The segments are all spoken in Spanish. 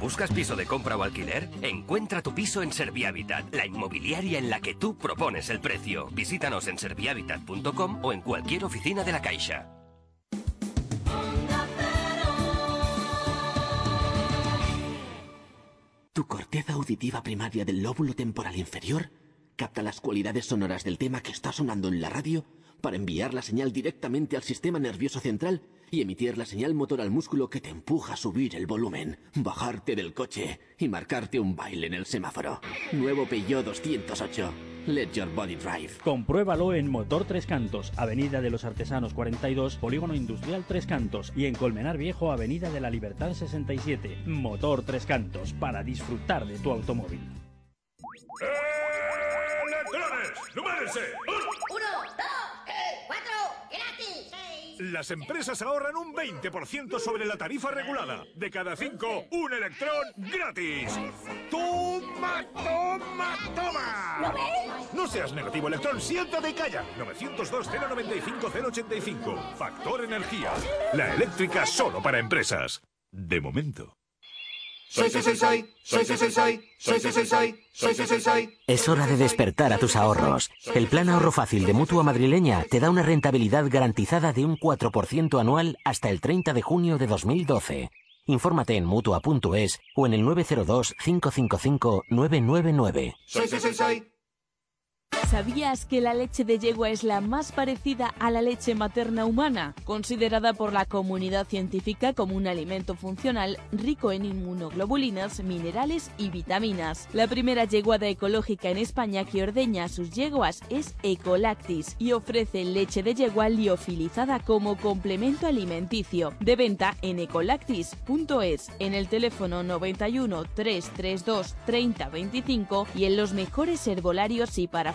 ¿Buscas piso de compra o alquiler? Encuentra tu piso en Servihabitat, la inmobiliaria en la que tú propones el precio. Visítanos en servihabitat.com o en cualquier oficina de la Caixa. Tu corteza auditiva primaria del lóbulo temporal inferior capta las cualidades sonoras del tema que está sonando en la radio para enviar la señal directamente al sistema nervioso central y emitir la señal motor al músculo que te empuja a subir el volumen, bajarte del coche y marcarte un baile en el semáforo. Nuevo Peugeot 208. Let your body drive. Compruébalo en Motor Tres Cantos, Avenida de los Artesanos 42, Polígono Industrial Tres Cantos y en Colmenar Viejo, Avenida de la Libertad 67. Motor Tres Cantos, para disfrutar de tu automóvil. ¡Electrones! ¡Numérese! Uno, dos, tres, cuatro, gratis. Las empresas ahorran un 20% sobre la tarifa regulada. De cada cinco, un electrón gratis. ¡Toma, toma, toma! ¿Lo ves? No seas negativo, electrón, siéntate y calla. 902-095-085. Factor Energía. La eléctrica solo para empresas. De momento. Soy, soy, soy, soy, soy, soy, soy, soy, soy, soy, soy, soy, soy, soy, soy. Es hora de despertar a tus ahorros. El plan ahorro fácil de Mutua Madrileña te da una rentabilidad garantizada de un 4% anual hasta el 30 de junio de 2012. Infórmate en Mutua.es o en el 902 555 999. Soy, soy, soy, soy. ¿Sabías que la leche de yegua es la más parecida a la leche materna humana? Considerada por la comunidad científica como un alimento funcional rico en inmunoglobulinas, minerales y vitaminas. La primera yeguada ecológica en España que ordeña a sus yeguas es Ecolactis y ofrece leche de yegua liofilizada como complemento alimenticio. De venta en ecolactis.es, en el teléfono 91 332 30 25 y en los mejores herbolarios y para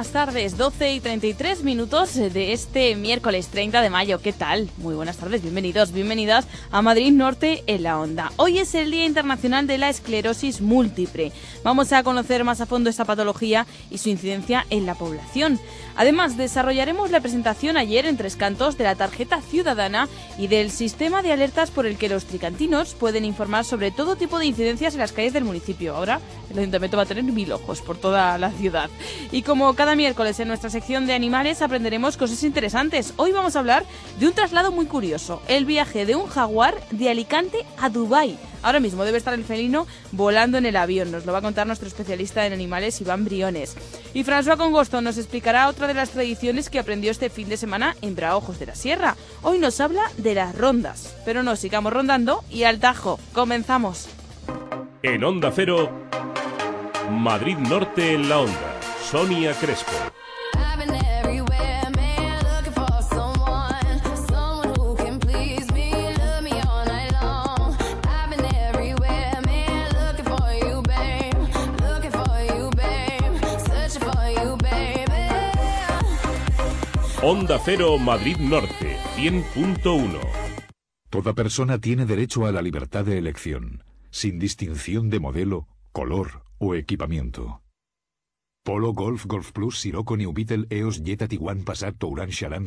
Buenas tardes, 12 y 33 minutos de este miércoles 30 de mayo. ¿Qué tal? Muy buenas tardes, bienvenidos, bienvenidas a Madrid Norte en la Onda. Hoy es el Día Internacional de la Esclerosis Múltiple. Vamos a conocer más a fondo esta patología y su incidencia en la población. Además, desarrollaremos la presentación ayer en Tres Cantos de la tarjeta ciudadana y del sistema de alertas por el que los tricantinos pueden informar sobre todo tipo de incidencias en las calles del municipio. Ahora el ayuntamiento va a tener mil ojos por toda la ciudad. Y como cada miércoles en nuestra sección de animales aprenderemos cosas interesantes. Hoy vamos a hablar de un traslado muy curioso, el viaje de un jaguar de Alicante a Dubái. Ahora mismo debe estar el felino volando en el avión. Nos lo va a nuestro especialista en animales, Iván Briones. Y François Congosto nos explicará otra de las tradiciones que aprendió este fin de semana en Braojos de la Sierra. Hoy nos habla de las rondas. Pero no sigamos rondando y al tajo. Comenzamos. En Onda Cero, Madrid Norte en la onda. Sonia Crespo. Onda Cero Madrid Norte 100.1 Toda persona tiene derecho a la libertad de elección, sin distinción de modelo, color o equipamiento. Polo Golf Golf Plus Sirocco New Beetle EOS Jetta Tiguan Passat Touran Charan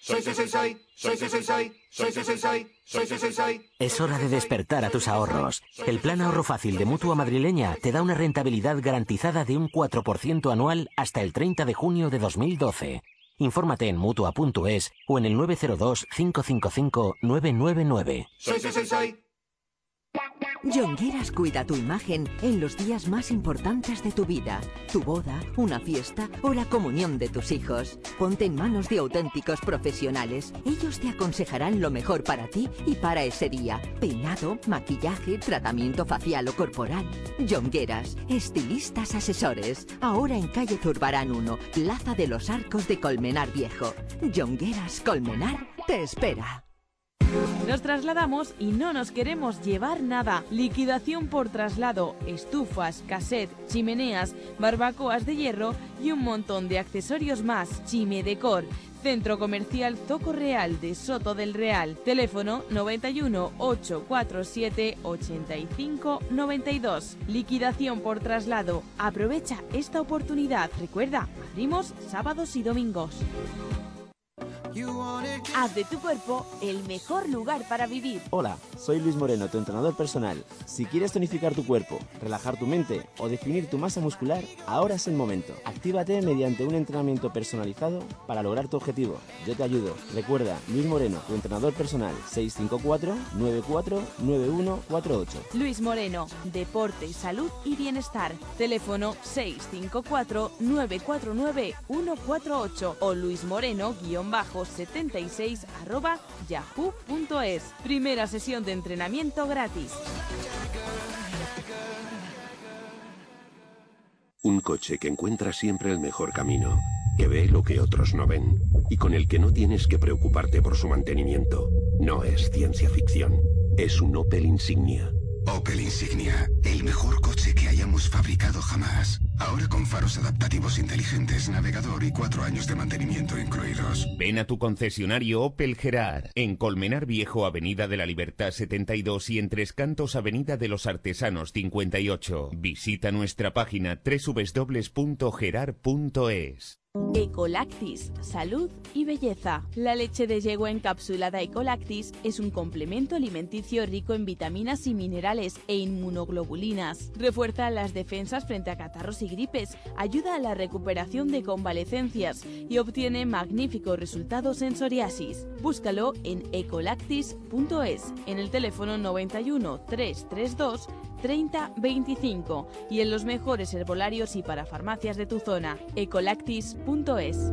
Soy, soy, soy, soy, soy, soy, soy, soy, soy, soy, soy, soy, soy, soy, soy, soy. Es hora de despertar a tus ahorros. El plan ahorro fácil de Mutua Madrileña te da una rentabilidad garantizada de un 4% anual hasta el 30 de junio de 2012. Infórmate en Mutua.es o en el 902 555 999. Soy, soy, soy, soy. Jongueras cuida tu imagen en los días más importantes de tu vida, tu boda, una fiesta o la comunión de tus hijos. Ponte en manos de auténticos profesionales. Ellos te aconsejarán lo mejor para ti y para ese día. Peinado, maquillaje, tratamiento facial o corporal. Jongueras, estilistas asesores. Ahora en calle Zurbarán 1, Plaza de los Arcos de Colmenar Viejo. Jongueras Colmenar te espera. Nos trasladamos y no nos queremos llevar nada. Liquidación por traslado, estufas, cassette, chimeneas, barbacoas de hierro y un montón de accesorios más. Chime Decor. Centro Comercial Zoco Real de Soto del Real. Teléfono 91 847 85 92. Liquidación por traslado. Aprovecha esta oportunidad. Recuerda, abrimos sábados y domingos. Haz de tu cuerpo el mejor lugar para vivir. Hola, soy Luis Moreno, tu entrenador personal. Si quieres tonificar tu cuerpo, relajar tu mente o definir tu masa muscular, ahora es el momento. Actívate mediante un entrenamiento personalizado para lograr tu objetivo. Yo te ayudo. Recuerda, Luis Moreno, tu entrenador personal, 654-949148. Luis Moreno, Deporte, Salud y Bienestar. Teléfono 654-949-148 o luismoreno-76 arroba yahoo.es. Primera sesión de entrenamiento gratis. Un coche que encuentra siempre el mejor camino, que ve lo que otros no ven y con el que no tienes que preocuparte por su mantenimiento. No es ciencia ficción, es un Opel Insignia. Opel Insignia, el mejor coche que hayamos fabricado jamás. Ahora con faros adaptativos inteligentes, navegador y cuatro años de mantenimiento incluidos. Ven a tu concesionario Opel Gerard, en Colmenar Viejo, Avenida de la Libertad 72 y en Tres Cantos, Avenida de los Artesanos 58. Visita nuestra página www.gerard.es. Ecolactis, salud y belleza. La leche de yegua encapsulada Ecolactis es un complemento alimenticio rico en vitaminas y minerales e inmunoglobulinas. Refuerza las defensas frente a catarros y gripes, ayuda a la recuperación de convalecencias y obtiene magníficos resultados en psoriasis. Búscalo en ecolactis.es en el teléfono 91 332 3025 y en los mejores herbolarios y para farmacias de tu zona. ecolactis.es.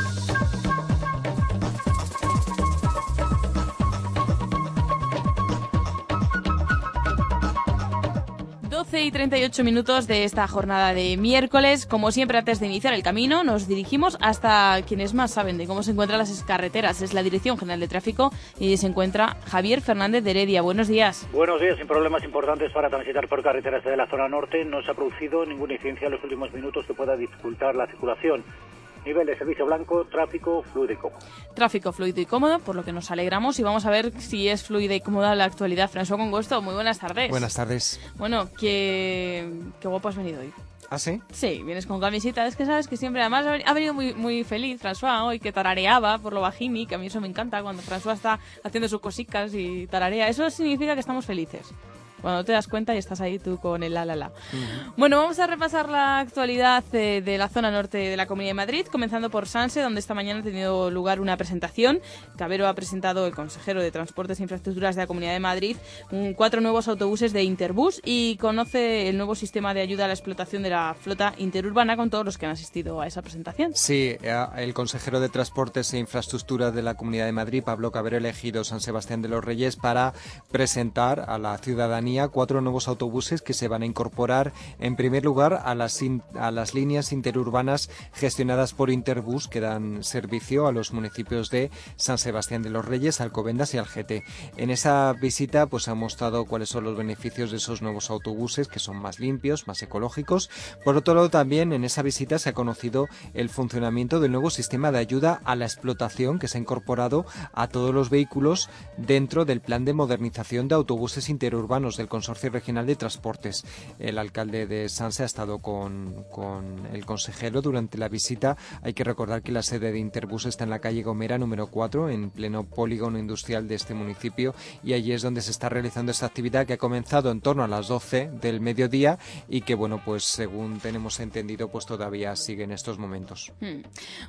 Y 38 minutos de esta jornada de miércoles. Como siempre, antes de iniciar el camino, nos dirigimos hasta quienes más saben de cómo se encuentran las carreteras. Es la Dirección General de Tráfico y se encuentra Javier Fernández de Heredia. Buenos días. Buenos días. Sin problemas importantes para transitar por carreteras de la zona norte, no se ha producido ninguna incidencia en los últimos minutos que pueda dificultar la circulación. Nivel de servicio blanco, tráfico fluido y cómodo. Tráfico fluido y cómodo, por lo que nos alegramos y vamos a ver si es fluida y cómoda la actualidad. François Congosto, muy buenas tardes. Buenas tardes. Bueno, qué, qué guapo has venido hoy. ¿Ah, sí? Sí, vienes con camiseta. Es que sabes que siempre, además, ha venido muy, muy feliz François hoy, que tarareaba por lo bajini, que a mí eso me encanta, cuando François está haciendo sus cositas y tararea. Eso significa que estamos felices. Cuando te das cuenta y estás ahí tú con el la la la. Bueno, vamos a repasar la actualidad eh, de la zona norte de la Comunidad de Madrid, comenzando por Sanse, donde esta mañana ha tenido lugar una presentación. Cabero ha presentado, el consejero de Transportes e Infraestructuras de la Comunidad de Madrid, un- cuatro nuevos autobuses de Interbus y conoce el nuevo sistema de ayuda a la explotación de la flota interurbana con todos los que han asistido a esa presentación. Sí, eh, el consejero de Transportes e Infraestructuras de la Comunidad de Madrid, Pablo Cabero, ha elegido San Sebastián de los Reyes para presentar a la ciudadanía cuatro nuevos autobuses que se van a incorporar, en primer lugar, a las, a las líneas interurbanas gestionadas por Interbus, que dan servicio a los municipios de San Sebastián de los Reyes, Alcobendas y Algete. En esa visita, pues ha mostrado cuáles son los beneficios de esos nuevos autobuses, que son más limpios, más ecológicos. Por otro lado, también en esa visita se ha conocido el funcionamiento del nuevo sistema de ayuda a la explotación que se ha incorporado a todos los vehículos dentro del plan de modernización de autobuses interurbanos del Consorcio Regional de Transportes. El alcalde de Sanse ha estado con, con el consejero durante la visita. Hay que recordar que la sede de Interbus está en la calle Gomera número 4, en pleno polígono industrial de este municipio, y allí es donde se está realizando esta actividad que ha comenzado en torno a las 12 del mediodía y que, bueno, pues según tenemos entendido, pues todavía sigue en estos momentos. Hmm.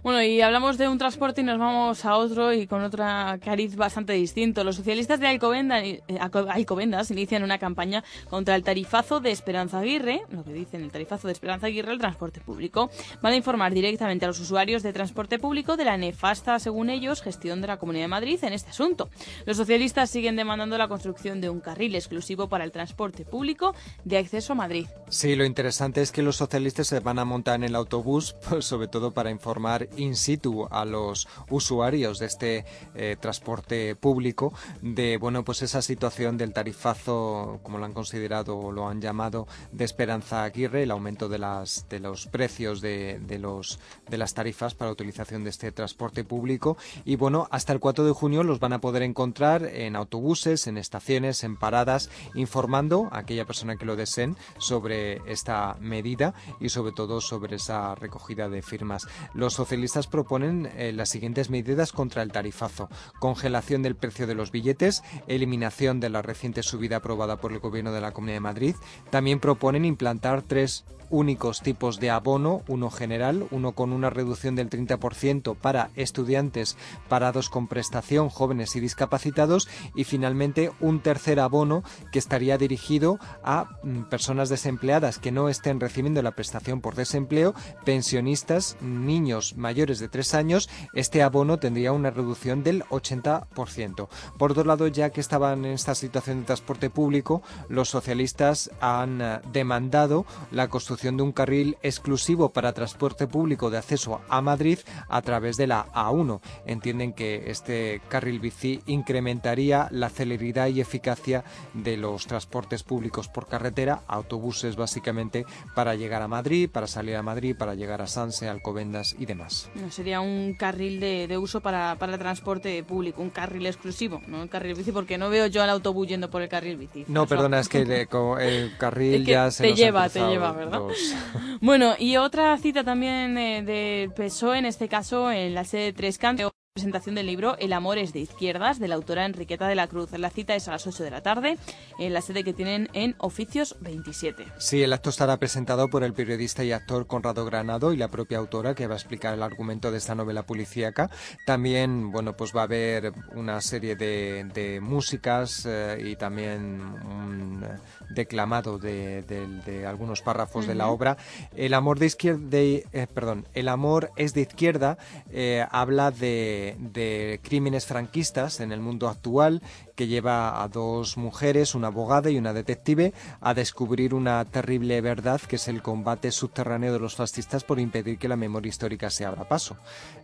Bueno, y hablamos de un transporte y nos vamos a otro y con otro cariz bastante distinto. Los socialistas de Alcobenda, eh, Alco- Alcobendas inician una campaña contra el tarifazo de Esperanza Aguirre, lo que dicen el tarifazo de Esperanza Aguirre al transporte público. Van a informar directamente a los usuarios de transporte público de la nefasta, según ellos, gestión de la Comunidad de Madrid en este asunto. Los socialistas siguen demandando la construcción de un carril exclusivo para el transporte público de acceso a Madrid. Sí, lo interesante es que los socialistas se van a montar en el autobús, pues, sobre todo para informar in situ a los usuarios de este eh, transporte público de bueno pues esa situación del tarifazo, como lo han considerado o lo han llamado, de Esperanza Aguirre, el aumento de las de los precios de, de los de las tarifas para utilización de este transporte público y bueno hasta el 4 de junio los van a poder encontrar en autobuses, en estaciones, en paradas, informando a aquella persona que lo deseen sobre esta medida y sobre todo sobre esa recogida de firmas. Los socialistas proponen eh, las siguientes medidas contra el tarifazo. Congelación del precio de los billetes, eliminación de la reciente subida aprobada por el Gobierno de la Comunidad de Madrid. También proponen implantar tres únicos tipos de abono, uno general, uno con una reducción del 30% para estudiantes parados con prestación, jóvenes y discapacitados y finalmente un tercer abono que estaría dirigido a mm, personas desempleadas que no estén recibiendo la prestación por desempleo, pensionistas, niños mayores de 3 años, este abono tendría una reducción del 80%. Por otro lado, ya que estaban en esta situación de transporte público, los socialistas han eh, demandado la construcción de un carril exclusivo para transporte público de acceso a Madrid a través de la A1. Entienden que este carril bici incrementaría la celeridad y eficacia de los transportes públicos por carretera, autobuses básicamente para llegar a Madrid, para salir a Madrid, para llegar a Sanse, Alcobendas y demás. No, sería un carril de, de uso para, para transporte público, un carril exclusivo, no el carril bici, porque no veo yo al autobús yendo por el carril bici. No, perdona, es que el carril Es que ya se te nos ha lleva, te lleva, ¿verdad? Bueno, y otra cita también eh, del PSOE, en este caso en la sede de Tres Cantos. Presentación del libro El amor es de izquierdas, de la autora Enriqueta de la Cruz. La cita es a las 8 de la tarde, en la sede que tienen en Oficios 27. Sí, el acto estará presentado por el periodista y actor Conrado Granado y la propia autora que va a explicar el argumento de esta novela policíaca. También, bueno, pues va a haber una serie de, de músicas eh, y también un declamado de, de- de algunos párrafos de la obra. El amor de izquierda, de- eh, perdón, el amor es de izquierda. eh, habla de, de crímenes franquistas en el mundo actual que lleva a dos mujeres, una abogada y una detective, a descubrir una terrible verdad que es el combate subterráneo de los fascistas por impedir que la memoria histórica se abra paso.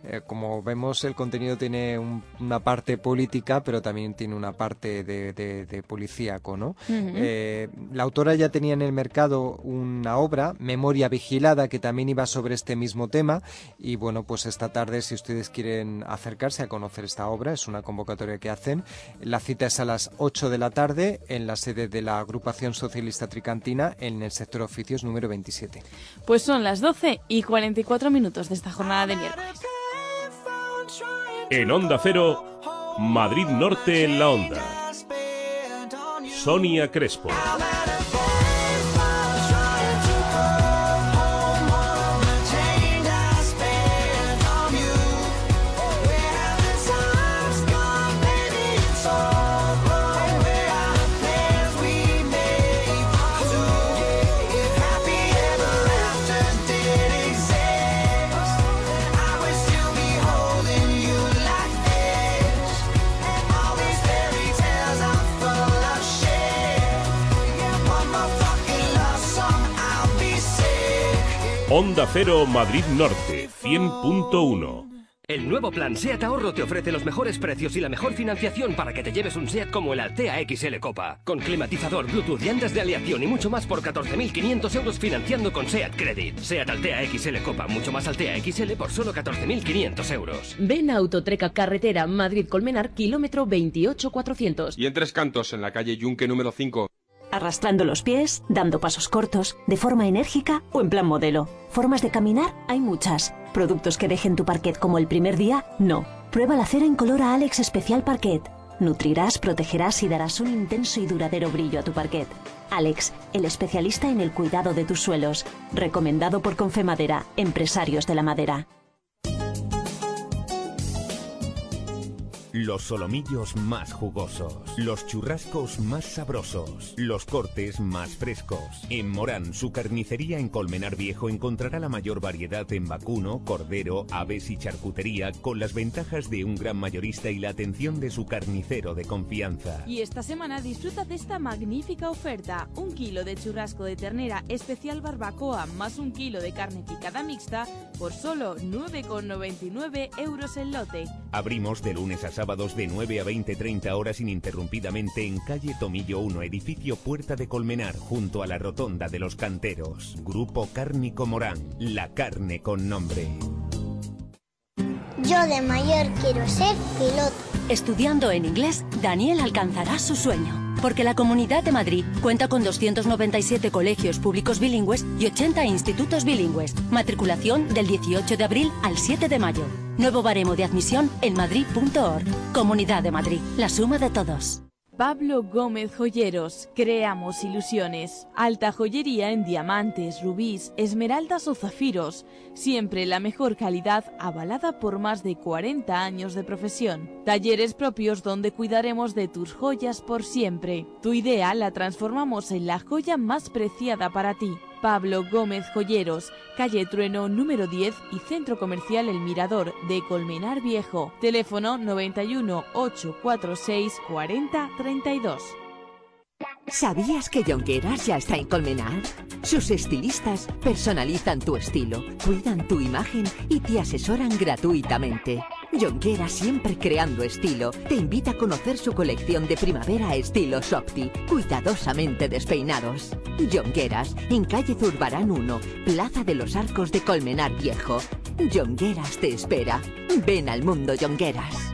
Eh, como vemos, el contenido tiene un- una parte política, pero también tiene una parte de, de, de policíaco, ¿no? Eh, la autora ya tenía en el mercado una obra, Memoria Vigilada, que también iba sobre este mismo tema. Y bueno, pues esta tarde, si ustedes quieren acercarse a conocer esta obra, es una convocatoria que hacen. La cita es a las 8 de la tarde en la sede de la Agrupación Socialista Tricantina en el sector oficios número 27. Pues son las 12 y 44 minutos de esta jornada de miércoles. En Onda Cero, Madrid Norte en la Onda. Sonia Crespo. Onda Cero Madrid Norte 100.1 El nuevo plan SEAT Ahorro te ofrece los mejores precios y la mejor financiación para que te lleves un SEAT como el Altea XL Copa. Con climatizador, Bluetooth, llantas de aleación y mucho más por 14.500 euros financiando con SEAT Credit. SEAT Altea XL Copa, mucho más Altea XL por solo 14.500 euros. Ven a Autotreca Carretera Madrid-Colmenar, kilómetro 28400. Y en Tres Cantos, en la calle Yunque número 5. Arrastrando los pies, dando pasos cortos, de forma enérgica o en plan modelo. Formas de caminar hay muchas. Productos que dejen tu parquet como el primer día, no. Prueba la cera incolora Alex Especial Parquet. Nutrirás, protegerás y darás un intenso y duradero brillo a tu parquet. Alex, el especialista en el cuidado de tus suelos. Recomendado por Confemadera, empresarios de la madera. Los solomillos más jugosos, los churrascos más sabrosos, los cortes más frescos. En Morán, su carnicería en Colmenar Viejo encontrará la mayor variedad en vacuno, cordero, aves y charcutería con las ventajas de un gran mayorista y la atención de su carnicero de confianza. Y esta semana disfruta de esta magnífica oferta. Un kilo de churrasco de ternera especial barbacoa más un kilo de carne picada mixta por solo 9,99 euros el lote. Abrimos de lunes a sábados de 9 a 20-30 horas ininterrumpidamente en calle Tomillo 1, edificio Puerta de Colmenar, junto a la Rotonda de los Canteros. Grupo Cárnico Morán, la carne con nombre. Yo de mayor quiero ser piloto. Estudiando en inglés, Daniel alcanzará su sueño. Porque la Comunidad de Madrid cuenta con 297 colegios públicos bilingües y 80 institutos bilingües. Matriculación del 18 de abril al 7 de mayo. Nuevo baremo de admisión en madrid.org. Comunidad de Madrid, la suma de todos. Pablo Gómez Joyeros, creamos ilusiones. Alta joyería en diamantes, rubíes, esmeraldas o zafiros. Siempre la mejor calidad avalada por más de 40 años de profesión. Talleres propios donde cuidaremos de tus joyas por siempre. Tu idea la transformamos en la joya más preciada para ti. Pablo Gómez Joyeros, calle Trueno número 10 y Centro Comercial El Mirador de Colmenar Viejo. Teléfono 91 846 40 32. ¿Sabías que Jonqueras ya está en Colmenar? Sus estilistas personalizan tu estilo, cuidan tu imagen y te asesoran gratuitamente. Jonqueras, siempre creando estilo, te invita a conocer su colección de primavera estilo Softy, cuidadosamente despeinados. Jonqueras, en calle Zurbarán 1, Plaza de los Arcos de Colmenar Viejo. Jonqueras te espera. Ven al mundo Jonqueras.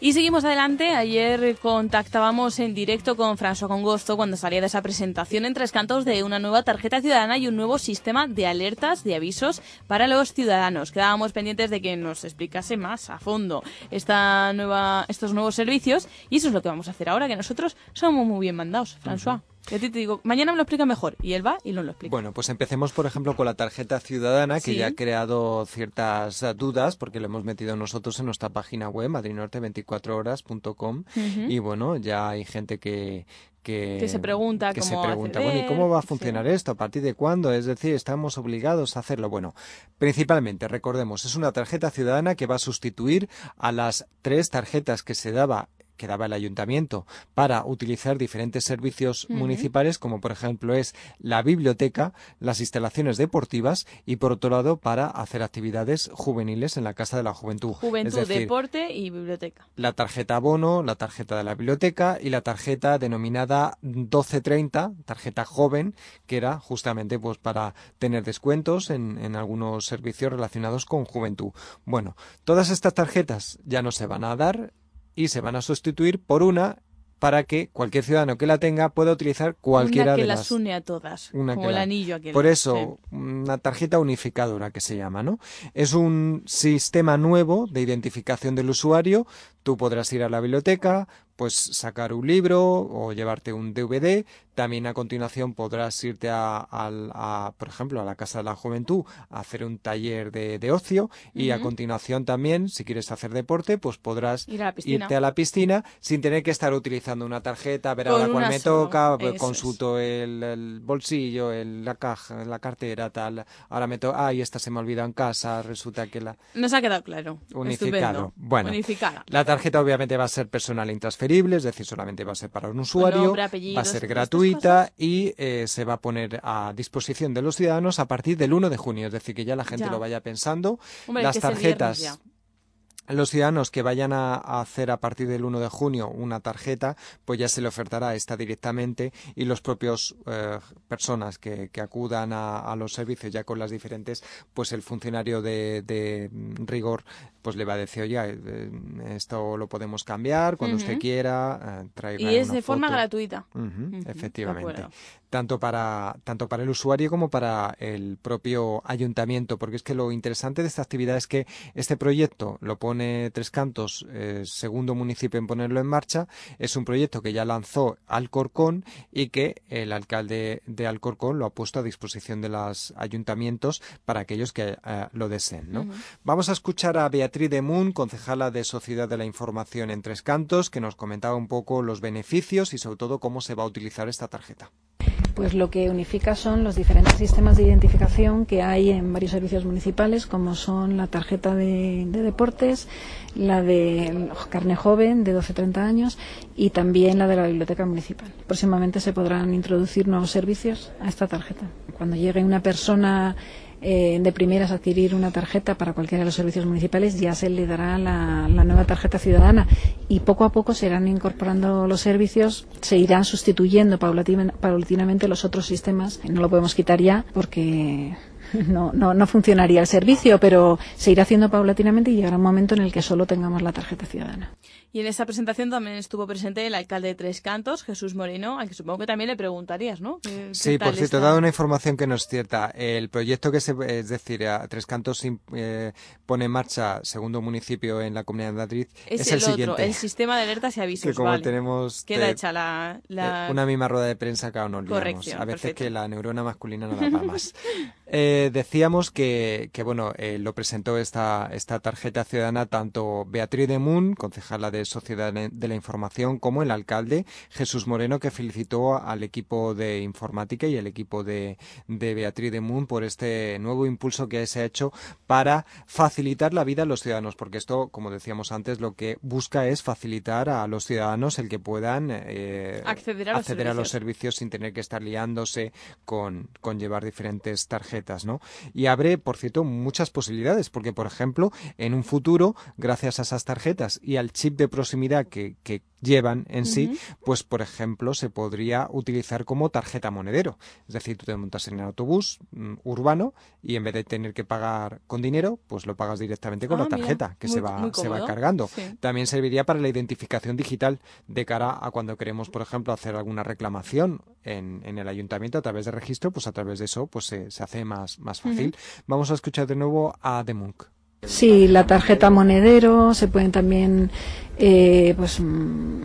Y seguimos adelante. Ayer contactábamos en directo con François Congosto cuando salía de esa presentación en Tres Cantos de una nueva tarjeta ciudadana y un nuevo sistema de alertas, de avisos para los ciudadanos. Quedábamos pendientes de que nos explicase más a fondo esta nueva, estos nuevos servicios y eso es lo que vamos a hacer ahora, que nosotros somos muy bien mandados, François. Y a ti te digo, mañana me lo explica mejor. Y él va y no lo explica. Bueno, pues empecemos, por ejemplo, con la tarjeta ciudadana, que Sí. ya ha creado ciertas dudas, porque lo hemos metido nosotros en nuestra página web, madridnorte24horas.com. Ujú. Y bueno, ya hay gente que. Que, Que se pregunta que cómo se pregunta, acceder, bueno, ¿y cómo va a sí. funcionar esto? ¿A partir de cuándo? Es decir, ¿estamos obligados a hacerlo? Bueno, principalmente, recordemos, es una tarjeta ciudadana que va a sustituir a las tres tarjetas que se daba que daba el ayuntamiento para utilizar diferentes servicios municipales, como por ejemplo es la biblioteca, las instalaciones deportivas y por otro lado para hacer actividades juveniles en la Casa de la Juventud. Juventud, deporte y biblioteca. La tarjeta abono, la tarjeta de la biblioteca y la tarjeta denominada 1230, tarjeta joven, que era justamente pues para tener descuentos en, en algunos servicios relacionados con juventud. Bueno, todas estas tarjetas ya no se van a dar y se van a sustituir por una para que cualquier ciudadano que la tenga pueda utilizar cualquiera una que de las las une a todas, una como el la- anillo aquel. Por eso, Sí. una tarjeta unificadora que se llama, ¿no? Es un sistema nuevo de identificación del usuario. Tú podrás ir a la biblioteca, pues sacar un libro o llevarte un DVD. También a continuación podrás irte a, al- a, por ejemplo, a la Casa de la Juventud a hacer un taller de, de ocio y a continuación también, si quieres hacer deporte, pues podrás Ir a la irte a la piscina sin tener que estar utilizando una tarjeta, a ver ahora cuál una me solo, toca, pues, eso consulto el, el bolsillo, el- la caja, la cartera, tal. Ahora me toca, ay, esta se me ha olvidado en casa, resulta que la... Nos ha quedado claro. Unificado. Estupendo. Bueno, Unificada. la tarjeta obviamente va a ser personal e intransferible, es decir, solamente va a ser para un usuario, nombre, va a ser gratuita y eh, se va a poner a disposición de los ciudadanos a partir del 1 de junio, es decir, que ya la gente Ya. lo vaya pensando. Hombre, Las tarjetas los ciudadanos que vayan a, hacer a partir del 1 de junio una tarjeta, pues ya se le ofertará esta directamente y los propios eh, personas que, que acudan a, a los servicios ya con las diferentes, pues el funcionario de, de, rigor pues le va a decir, oye, eh, esto lo podemos cambiar cuando usted quiera, eh, traiga Y es una de forma foto". gratuita. Efectivamente. Tanto para, tanto para el usuario como para el propio ayuntamiento, porque es que lo interesante de esta actividad es que este proyecto lo pone Tres Cantos, eh, segundo municipio en ponerlo en marcha. Es un proyecto que ya lanzó Alcorcón y que el alcalde de Alcorcón lo ha puesto a disposición de los ayuntamientos para aquellos que eh, lo deseen. ¿no? Vamos a escuchar a Beatriz de Moon, concejala de Sociedad de la Información en Tres Cantos, que nos comentaba un poco los beneficios y sobre todo cómo se va a utilizar esta tarjeta. Pues lo que unifica son los diferentes sistemas de identificación que hay en varios servicios municipales, como son la tarjeta de, de deportes, la de carne joven de 12-30 años y también la de la biblioteca municipal. Próximamente se podrán introducir nuevos servicios a esta tarjeta. Cuando llegue una persona eh, de primeras adquirir una tarjeta para cualquiera de los servicios municipales, ya se le dará la, la nueva tarjeta ciudadana y poco a poco se irán incorporando los servicios, se irán sustituyendo paulatina- paulatinamente los otros sistemas. No lo podemos quitar ya porque no, no, no funcionaría el servicio, pero se irá haciendo paulatinamente y llegará un momento en el que solo tengamos la tarjeta ciudadana. Y en esta presentación también estuvo presente el alcalde de Tres Cantos, Jesús Moreno, al que supongo que también le preguntarías, ¿no? ¿Qué- qué Sí, por cierto, he dado una información que no es cierta. El proyecto que se, es decir, a Tres Cantos eh, pone en marcha segundo municipio en la Comunidad de Madrid Es, es, el, el, otro, siguiente. el sistema de alertas y avisos. que como vale. tenemos Queda hecha la... la- eh, una misma rueda de prensa cada uno. Corrección, A veces perfecto. que la neurona masculina no da para más. Eh, decíamos que, que bueno, eh, lo presentó esta, esta tarjeta ciudadana tanto Beatriz de Moon, concejala de Sociedad de la Información, como el alcalde Jesús Moreno, que felicitó al equipo de informática y al equipo de, de Beatriz de Moon por este nuevo impulso que se ha hecho para facilitar la vida a los ciudadanos, porque esto, como decíamos antes, lo que busca es facilitar a los ciudadanos el que puedan eh, Acceder a los acceder a los servicios. servicios sin tener que estar liándose con, con llevar diferentes tarjetas, ¿no? Y abre, por cierto, muchas posibilidades, porque, por ejemplo, en un futuro, gracias a esas tarjetas y al chip de proximidad que, que llevan en sí, pues, por ejemplo, se podría utilizar como tarjeta monedero. Es decir, tú te montas en el autobús mm, urbano y en vez de tener que pagar con dinero, pues lo pagas directamente con Ah, la mira, tarjeta, que muy- se va, se va cargando. Sí. También serviría para la identificación digital de cara a cuando queremos, por ejemplo, hacer alguna reclamación en, en el ayuntamiento a través de registro, pues a través de eso pues se, se hace más, más fácil. Vamos a escuchar de nuevo a The Monk. Sí, la tarjeta monedero, se pueden también, eh, pues, mm,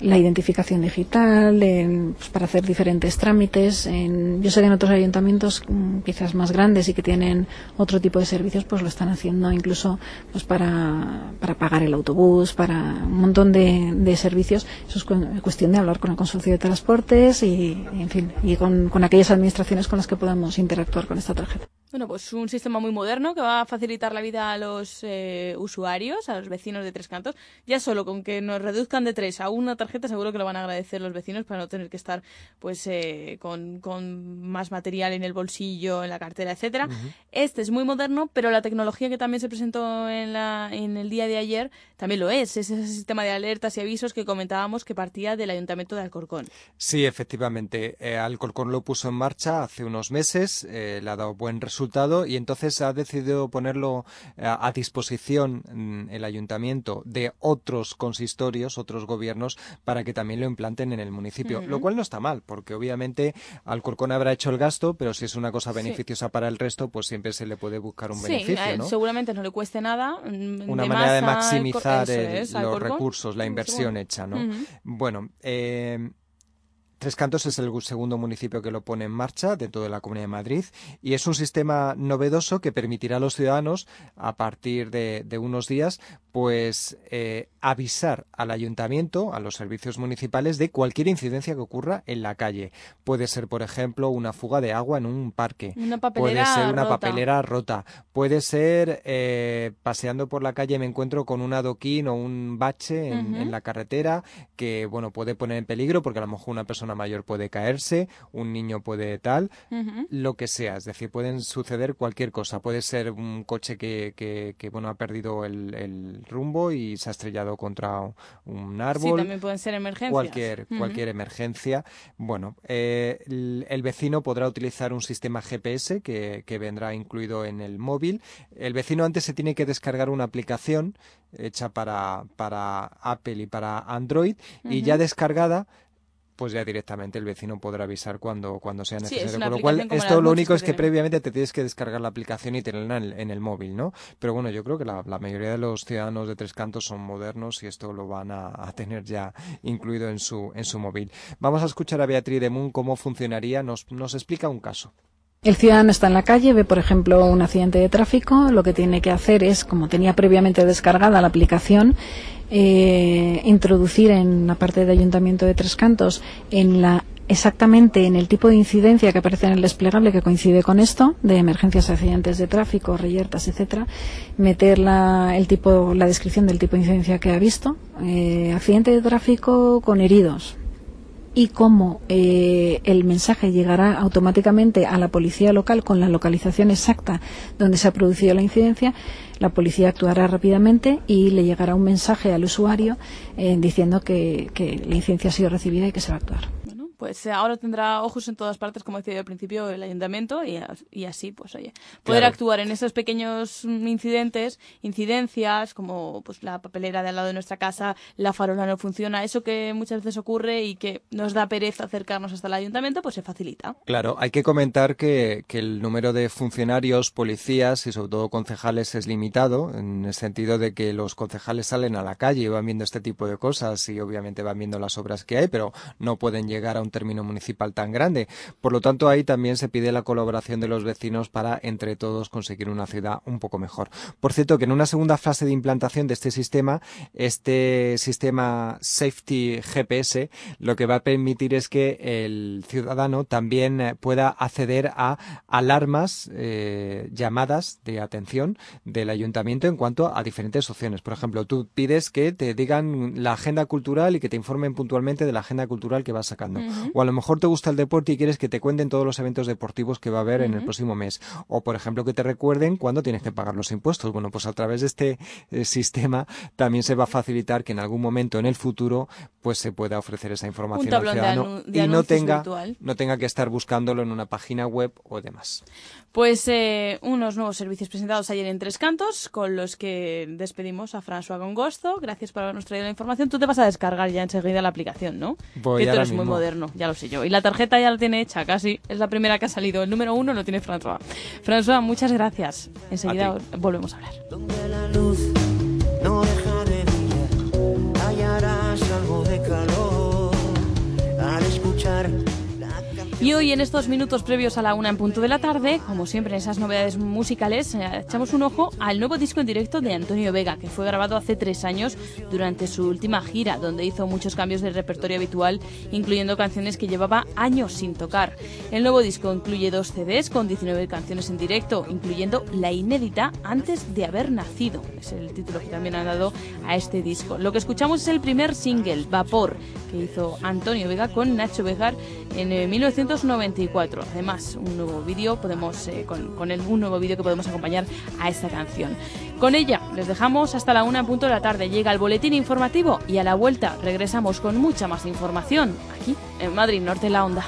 la identificación digital, en- pues, para hacer diferentes trámites. En- yo sé que en otros ayuntamientos, mm, quizás más grandes y que tienen otro tipo de servicios, pues lo están haciendo incluso pues para, para pagar el autobús, para un montón de, servicios. Eso es cu- cuestión de hablar con el consorcio de transportes y, en fin, y con, con aquellas administraciones con las que podamos interactuar con esta tarjeta. Bueno, pues un sistema muy moderno que va a facilitar la vida a los eh, usuarios, a los vecinos de Tres Cantos. Ya solo con que nos reduzcan de tres a una tarjeta, seguro que lo van a agradecer los vecinos para no tener que estar pues eh, con, con, más material en el bolsillo, en la cartera, etcétera. Este es muy moderno, pero la tecnología que también se presentó en, la, en el día de ayer también lo es. Es ese sistema de alertas y avisos que comentábamos que partía del Ayuntamiento de Alcorcón. Sí, efectivamente. Eh, Alcorcón lo puso en marcha hace unos meses, le ha dado buen resultado y entonces ha decidido ponerlo eh, a, disposición mm, el ayuntamiento de otros consistorios, otros gobiernos, para que también lo implanten en el municipio, lo cual no está mal, porque obviamente Alcorcón habrá hecho el gasto, pero si es una cosa beneficiosa para el resto, pues siempre se le puede buscar un beneficio. ¿no? seguramente no le cueste nada. Mm, una manera de maximizar los recursos, la inversión hecha, ¿no? Bueno, eh, Tres Cantos es el segundo municipio que lo pone en marcha dentro de la Comunidad de Madrid y es un sistema novedoso que permitirá a los ciudadanos, a partir de, unos días, pues eh, avisar al ayuntamiento, a los servicios municipales, de cualquier incidencia que ocurra en la calle. Puede ser, por ejemplo, una fuga de agua en un parque. puede ser una papelera rota. Puede ser eh, paseando por la calle me encuentro con un adoquín o un bache en, en la carretera que bueno puede poner en peligro porque a lo mejor una persona mayor puede caerse, un niño puede tal, lo que sea. Es decir, pueden suceder cualquier cosa. Puede ser un coche que, que, bueno, ha perdido el, rumbo y se ha estrellado contra un árbol. Sí, también pueden ser emergencias. Cualquier, cualquier emergencia. Bueno, eh, el, vecino podrá utilizar un sistema GPS que, que vendrá incluido en el móvil. El vecino antes se tiene que descargar una aplicación hecha para, para Apple y para Android y ya descargada pues ya directamente el vecino podrá avisar cuando, cuando sea necesario. Con lo cual, esto lo único es que previamente te tienes que descargar la aplicación y tenerla en el, móvil, ¿no? Pero bueno, yo creo que la, mayoría de los ciudadanos de Tres Cantos son modernos y esto lo van a, tener ya incluido en su, en su móvil. Vamos a escuchar a Beatriz de Moon cómo funcionaría. Nos, nos explica un caso. El ciudadano está en la calle, ve por ejemplo un accidente de tráfico, lo que tiene que hacer es, como tenía previamente descargada la aplicación, eh, introducir en la parte de Ayuntamiento de Tres Cantos en la exactamente en el tipo de incidencia que aparece en el desplegable que coincide con esto, de emergencias, accidentes de tráfico, reyertas, etcétera, meter la, el tipo, la descripción del tipo de incidencia que ha visto, eh, accidente de tráfico con heridos, y cómo eh, el mensaje llegará automáticamente a la policía local con la localización exacta donde se ha producido la incidencia, la policía actuará rápidamente y le llegará un mensaje al usuario eh, diciendo que, que la incidencia ha sido recibida y que se va a actuar pues eh, ahora tendrá ojos en todas partes, como decía yo al principio, el ayuntamiento y, y así, pues oye, poder actuar en esos pequeños incidentes, incidencias, como pues la papelera de al lado de nuestra casa, la farola no funciona, eso que muchas veces ocurre y que nos da pereza acercarnos hasta el ayuntamiento, pues se facilita. Claro, hay que comentar que, que el número de funcionarios, policías y sobre todo concejales es limitado, en el sentido de que los concejales salen a la calle y van viendo este tipo de cosas y obviamente van viendo las obras que hay, pero no pueden llegar a un término municipal tan grande. Por lo tanto, ahí también se pide la colaboración de los vecinos para, entre todos, conseguir una ciudad un poco mejor. Por cierto, que en una segunda fase de implantación de este sistema, este sistema Safety GPS, lo que va a permitir es que el ciudadano también eh, pueda acceder a alarmas, eh, llamadas de atención del ayuntamiento en cuanto a diferentes opciones. Por ejemplo, tú pides que te digan la agenda cultural y que te informen puntualmente de la agenda cultural que vas sacando. O a lo mejor te gusta el deporte y quieres que te cuenten todos los eventos deportivos que va a haber en el próximo mes. O, por ejemplo, que te recuerden cuándo tienes que pagar los impuestos. Bueno, pues a través de este eh, sistema también se va a facilitar que en algún momento en el futuro pues se pueda ofrecer esa información al ciudadano y no tenga, no tenga que estar buscándolo en una página web o demás. Pues eh, unos nuevos servicios presentados ayer en Tres Cantos con los que despedimos a François Gongosto. Gracias por habernos traído la información. Tú te vas a descargar ya enseguida la aplicación, ¿no? Voy que tú eres muy moderno ya lo sé yo. Y la tarjeta ya la tiene hecha, casi. Es la primera que ha salido. El número uno lo tiene François. François, muchas gracias. Enseguida volvemos a hablar. Donde la luz no deja de brillar, hallarás algo de calor al escuchar. Y hoy en estos minutos previos a la una en punto de la tarde, como siempre en esas novedades musicales, eh, echamos un ojo al nuevo disco en directo de Antonio Vega, que fue grabado hace tres años durante su última gira, donde hizo muchos cambios del repertorio habitual, incluyendo canciones que llevaba años sin tocar. El nuevo disco incluye dos CDs con 19 canciones en directo, incluyendo la inédita Antes de haber nacido. Es el título que también han dado a este disco. Lo que escuchamos es el primer single, Vapor, que hizo Antonio Vega con Nacho Vegar en 1994. Eh, Además, un nuevo vídeo podemos eh, con, el, un nuevo vídeo que podemos acompañar a esta canción. Con ella les dejamos hasta la una en punto de la tarde. Llega el boletín informativo y a la vuelta regresamos con mucha más información aquí en Madrid Norte la Onda.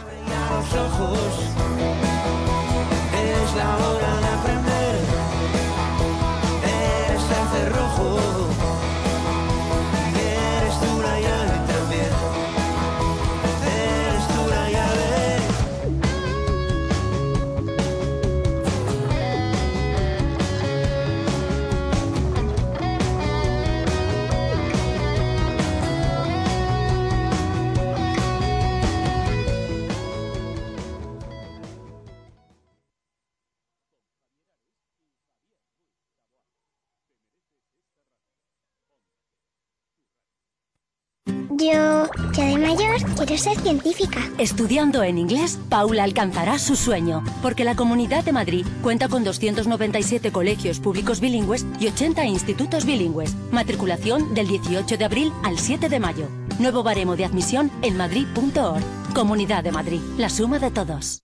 Yo, ya de mayor, quiero ser científica. Estudiando en inglés, Paula alcanzará su sueño, porque la Comunidad de Madrid cuenta con 297 colegios públicos bilingües y 80 institutos bilingües. Matriculación del 18 de abril al 7 de mayo. Nuevo baremo de admisión en madrid.org. Comunidad de Madrid, la suma de todos.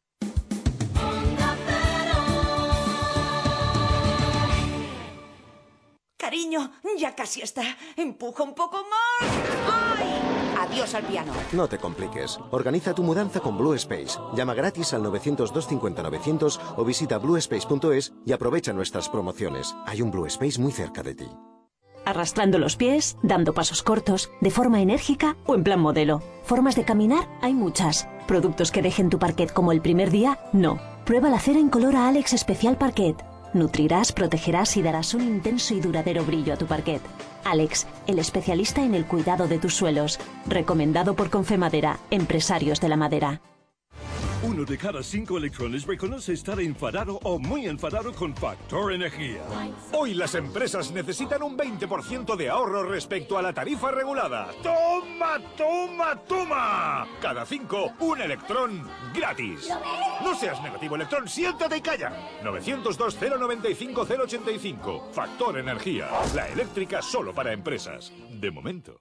Cariño, ya casi está. Empuja un poco más. ¡Ay! Adiós al piano. No te compliques. Organiza tu mudanza con Blue Space. Llama gratis al 900-250-900 o visita bluespace.es y aprovecha nuestras promociones. Hay un Blue Space muy cerca de ti. Arrastrando los pies, dando pasos cortos, de forma enérgica o en plan modelo. Formas de caminar hay muchas. Productos que dejen tu parquet como el primer día, no. Prueba la cera incolora Alex Especial Parquet. Nutrirás, protegerás y darás un intenso y duradero brillo a tu parquet. Alex, el especialista en el cuidado de tus suelos. Recomendado por Confemadera, empresarios de la madera. Uno de cada cinco electrones reconoce estar enfadado o muy enfadado con Factor Energía. Hoy las empresas necesitan un 20% de ahorro respecto a la tarifa regulada. ¡Toma, toma, toma! Cada cinco, un electrón gratis. No seas negativo, electrón, siéntate y calla. 902-095-085. Factor Energía. La eléctrica solo para empresas. De momento.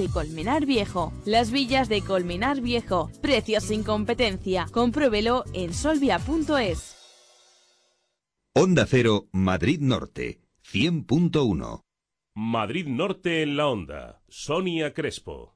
Colmenar Viejo. Las villas de Colmenar Viejo. Precios sin competencia. Compruébelo en solvia.es. Onda Cero, Madrid Norte, 100.1. Madrid Norte en la Onda. Sonia Crespo.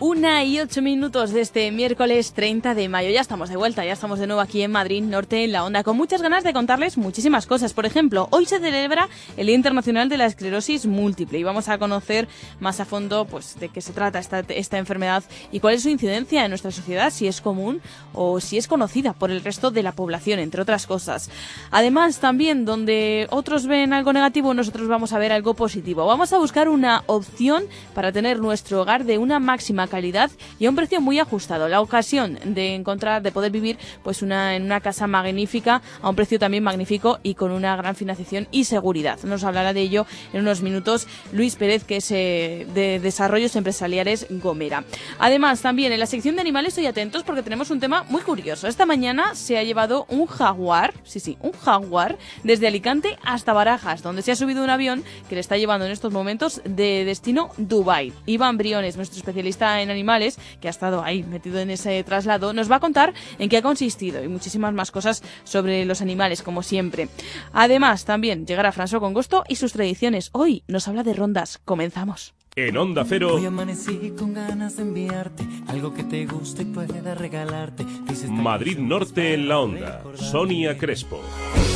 Una y ocho minutos de este miércoles 30 de mayo. Ya estamos de vuelta, ya estamos de nuevo aquí en Madrid, Norte, en la Onda, con muchas ganas de contarles muchísimas cosas. Por ejemplo, hoy se celebra el Día Internacional de la Esclerosis Múltiple y vamos a conocer más a fondo pues, de qué se trata esta, esta enfermedad y cuál es su incidencia en nuestra sociedad, si es común o si es conocida por el resto de la población, entre otras cosas. Además, también donde otros ven algo negativo, nosotros vamos a ver algo positivo. Vamos a buscar una opción para tener nuestro hogar de una máxima calidad y a un precio muy ajustado. La ocasión de encontrar, de poder vivir pues una, en una casa magnífica a un precio también magnífico y con una gran financiación y seguridad. Nos hablará de ello en unos minutos Luis Pérez, que es eh, de Desarrollos Empresariales Gomera. Además, también en la sección de animales estoy atentos porque tenemos un tema muy curioso. Esta mañana se ha llevado un jaguar, sí, sí, un jaguar, desde Alicante hasta Barajas, donde se ha subido un avión que le está llevando en estos momentos de destino Dubai. Iván Briones, nuestro especialista experta en animales, que ha estado ahí metido en ese traslado, nos va a contar en qué ha consistido y muchísimas más cosas sobre los animales, como siempre. Además, también llegará François con gusto y sus tradiciones. Hoy nos habla de rondas. Comenzamos. En Onda Cero. Hoy amanecí con ganas de enviarte algo que te guste y pueda regalarte. Dices, Madrid Norte en la Onda. Sonia Crespo.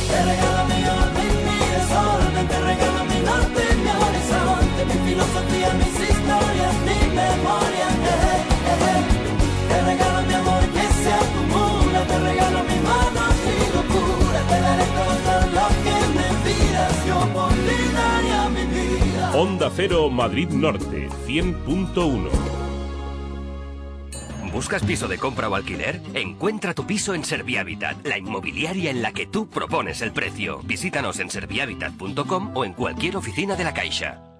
te regalo mi orden, mi desorden, te regalo mi norte, mi horizonte, mi filosofía, mis historias, mi memoria. Onda Cero Madrid Norte 100.1. ¿Buscas piso de compra o alquiler? Encuentra tu piso en Servihabitat, la inmobiliaria en la que tú propones el precio. Visítanos en servihabitat.com o en cualquier oficina de la Caixa.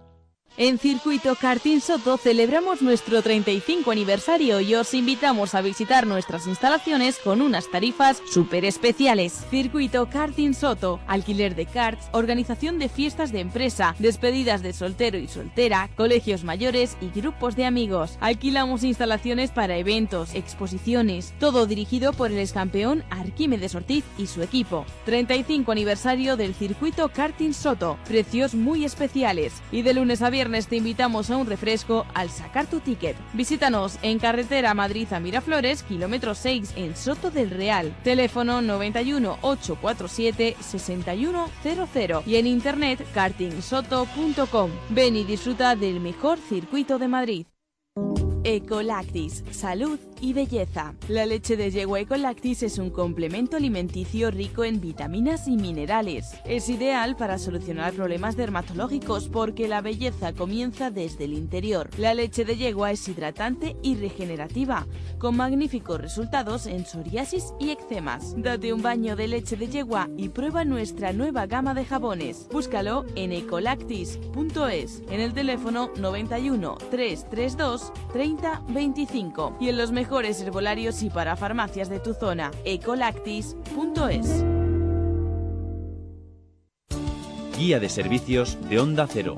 En Circuito Karting Soto celebramos nuestro 35 aniversario y os invitamos a visitar nuestras instalaciones con unas tarifas súper especiales. Circuito Karting Soto, alquiler de karts, organización de fiestas de empresa, despedidas de soltero y soltera, colegios mayores y grupos de amigos. Alquilamos instalaciones para eventos, exposiciones, todo dirigido por el excampeón Arquímedes Ortiz y su equipo. 35 aniversario del Circuito Karting Soto, precios muy especiales y de lunes a viernes te invitamos a un refresco al sacar tu ticket. Visítanos en carretera Madrid a Miraflores, kilómetro 6 en Soto del Real. Teléfono 91 847 6100 y en internet kartingsoto.com. Ven y disfruta del mejor circuito de Madrid. Ecolactis, salud y belleza. La leche de yegua Ecolactis es un complemento alimenticio rico en vitaminas y minerales. Es ideal para solucionar problemas dermatológicos porque la belleza comienza desde el interior. La leche de yegua es hidratante y regenerativa, con magníficos resultados en psoriasis y eczemas. Date un baño de leche de yegua y prueba nuestra nueva gama de jabones. Búscalo en ecolactis.es, en el teléfono 91 332 30 25 y en los mejores herbolarios y para farmacias de tu zona. ecolactis.es. Guía de servicios de Onda Cero.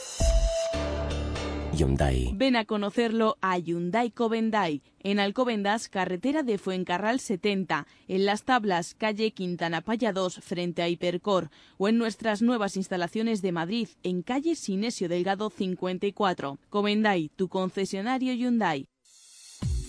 Ven a conocerlo a Hyundai Covendai, en Alcobendas, carretera de Fuencarral 70, en Las Tablas, calle Quintana Paya 2, frente a Hipercor, o en nuestras nuevas instalaciones de Madrid, en calle Sinesio Delgado 54. Covendai, tu concesionario Hyundai.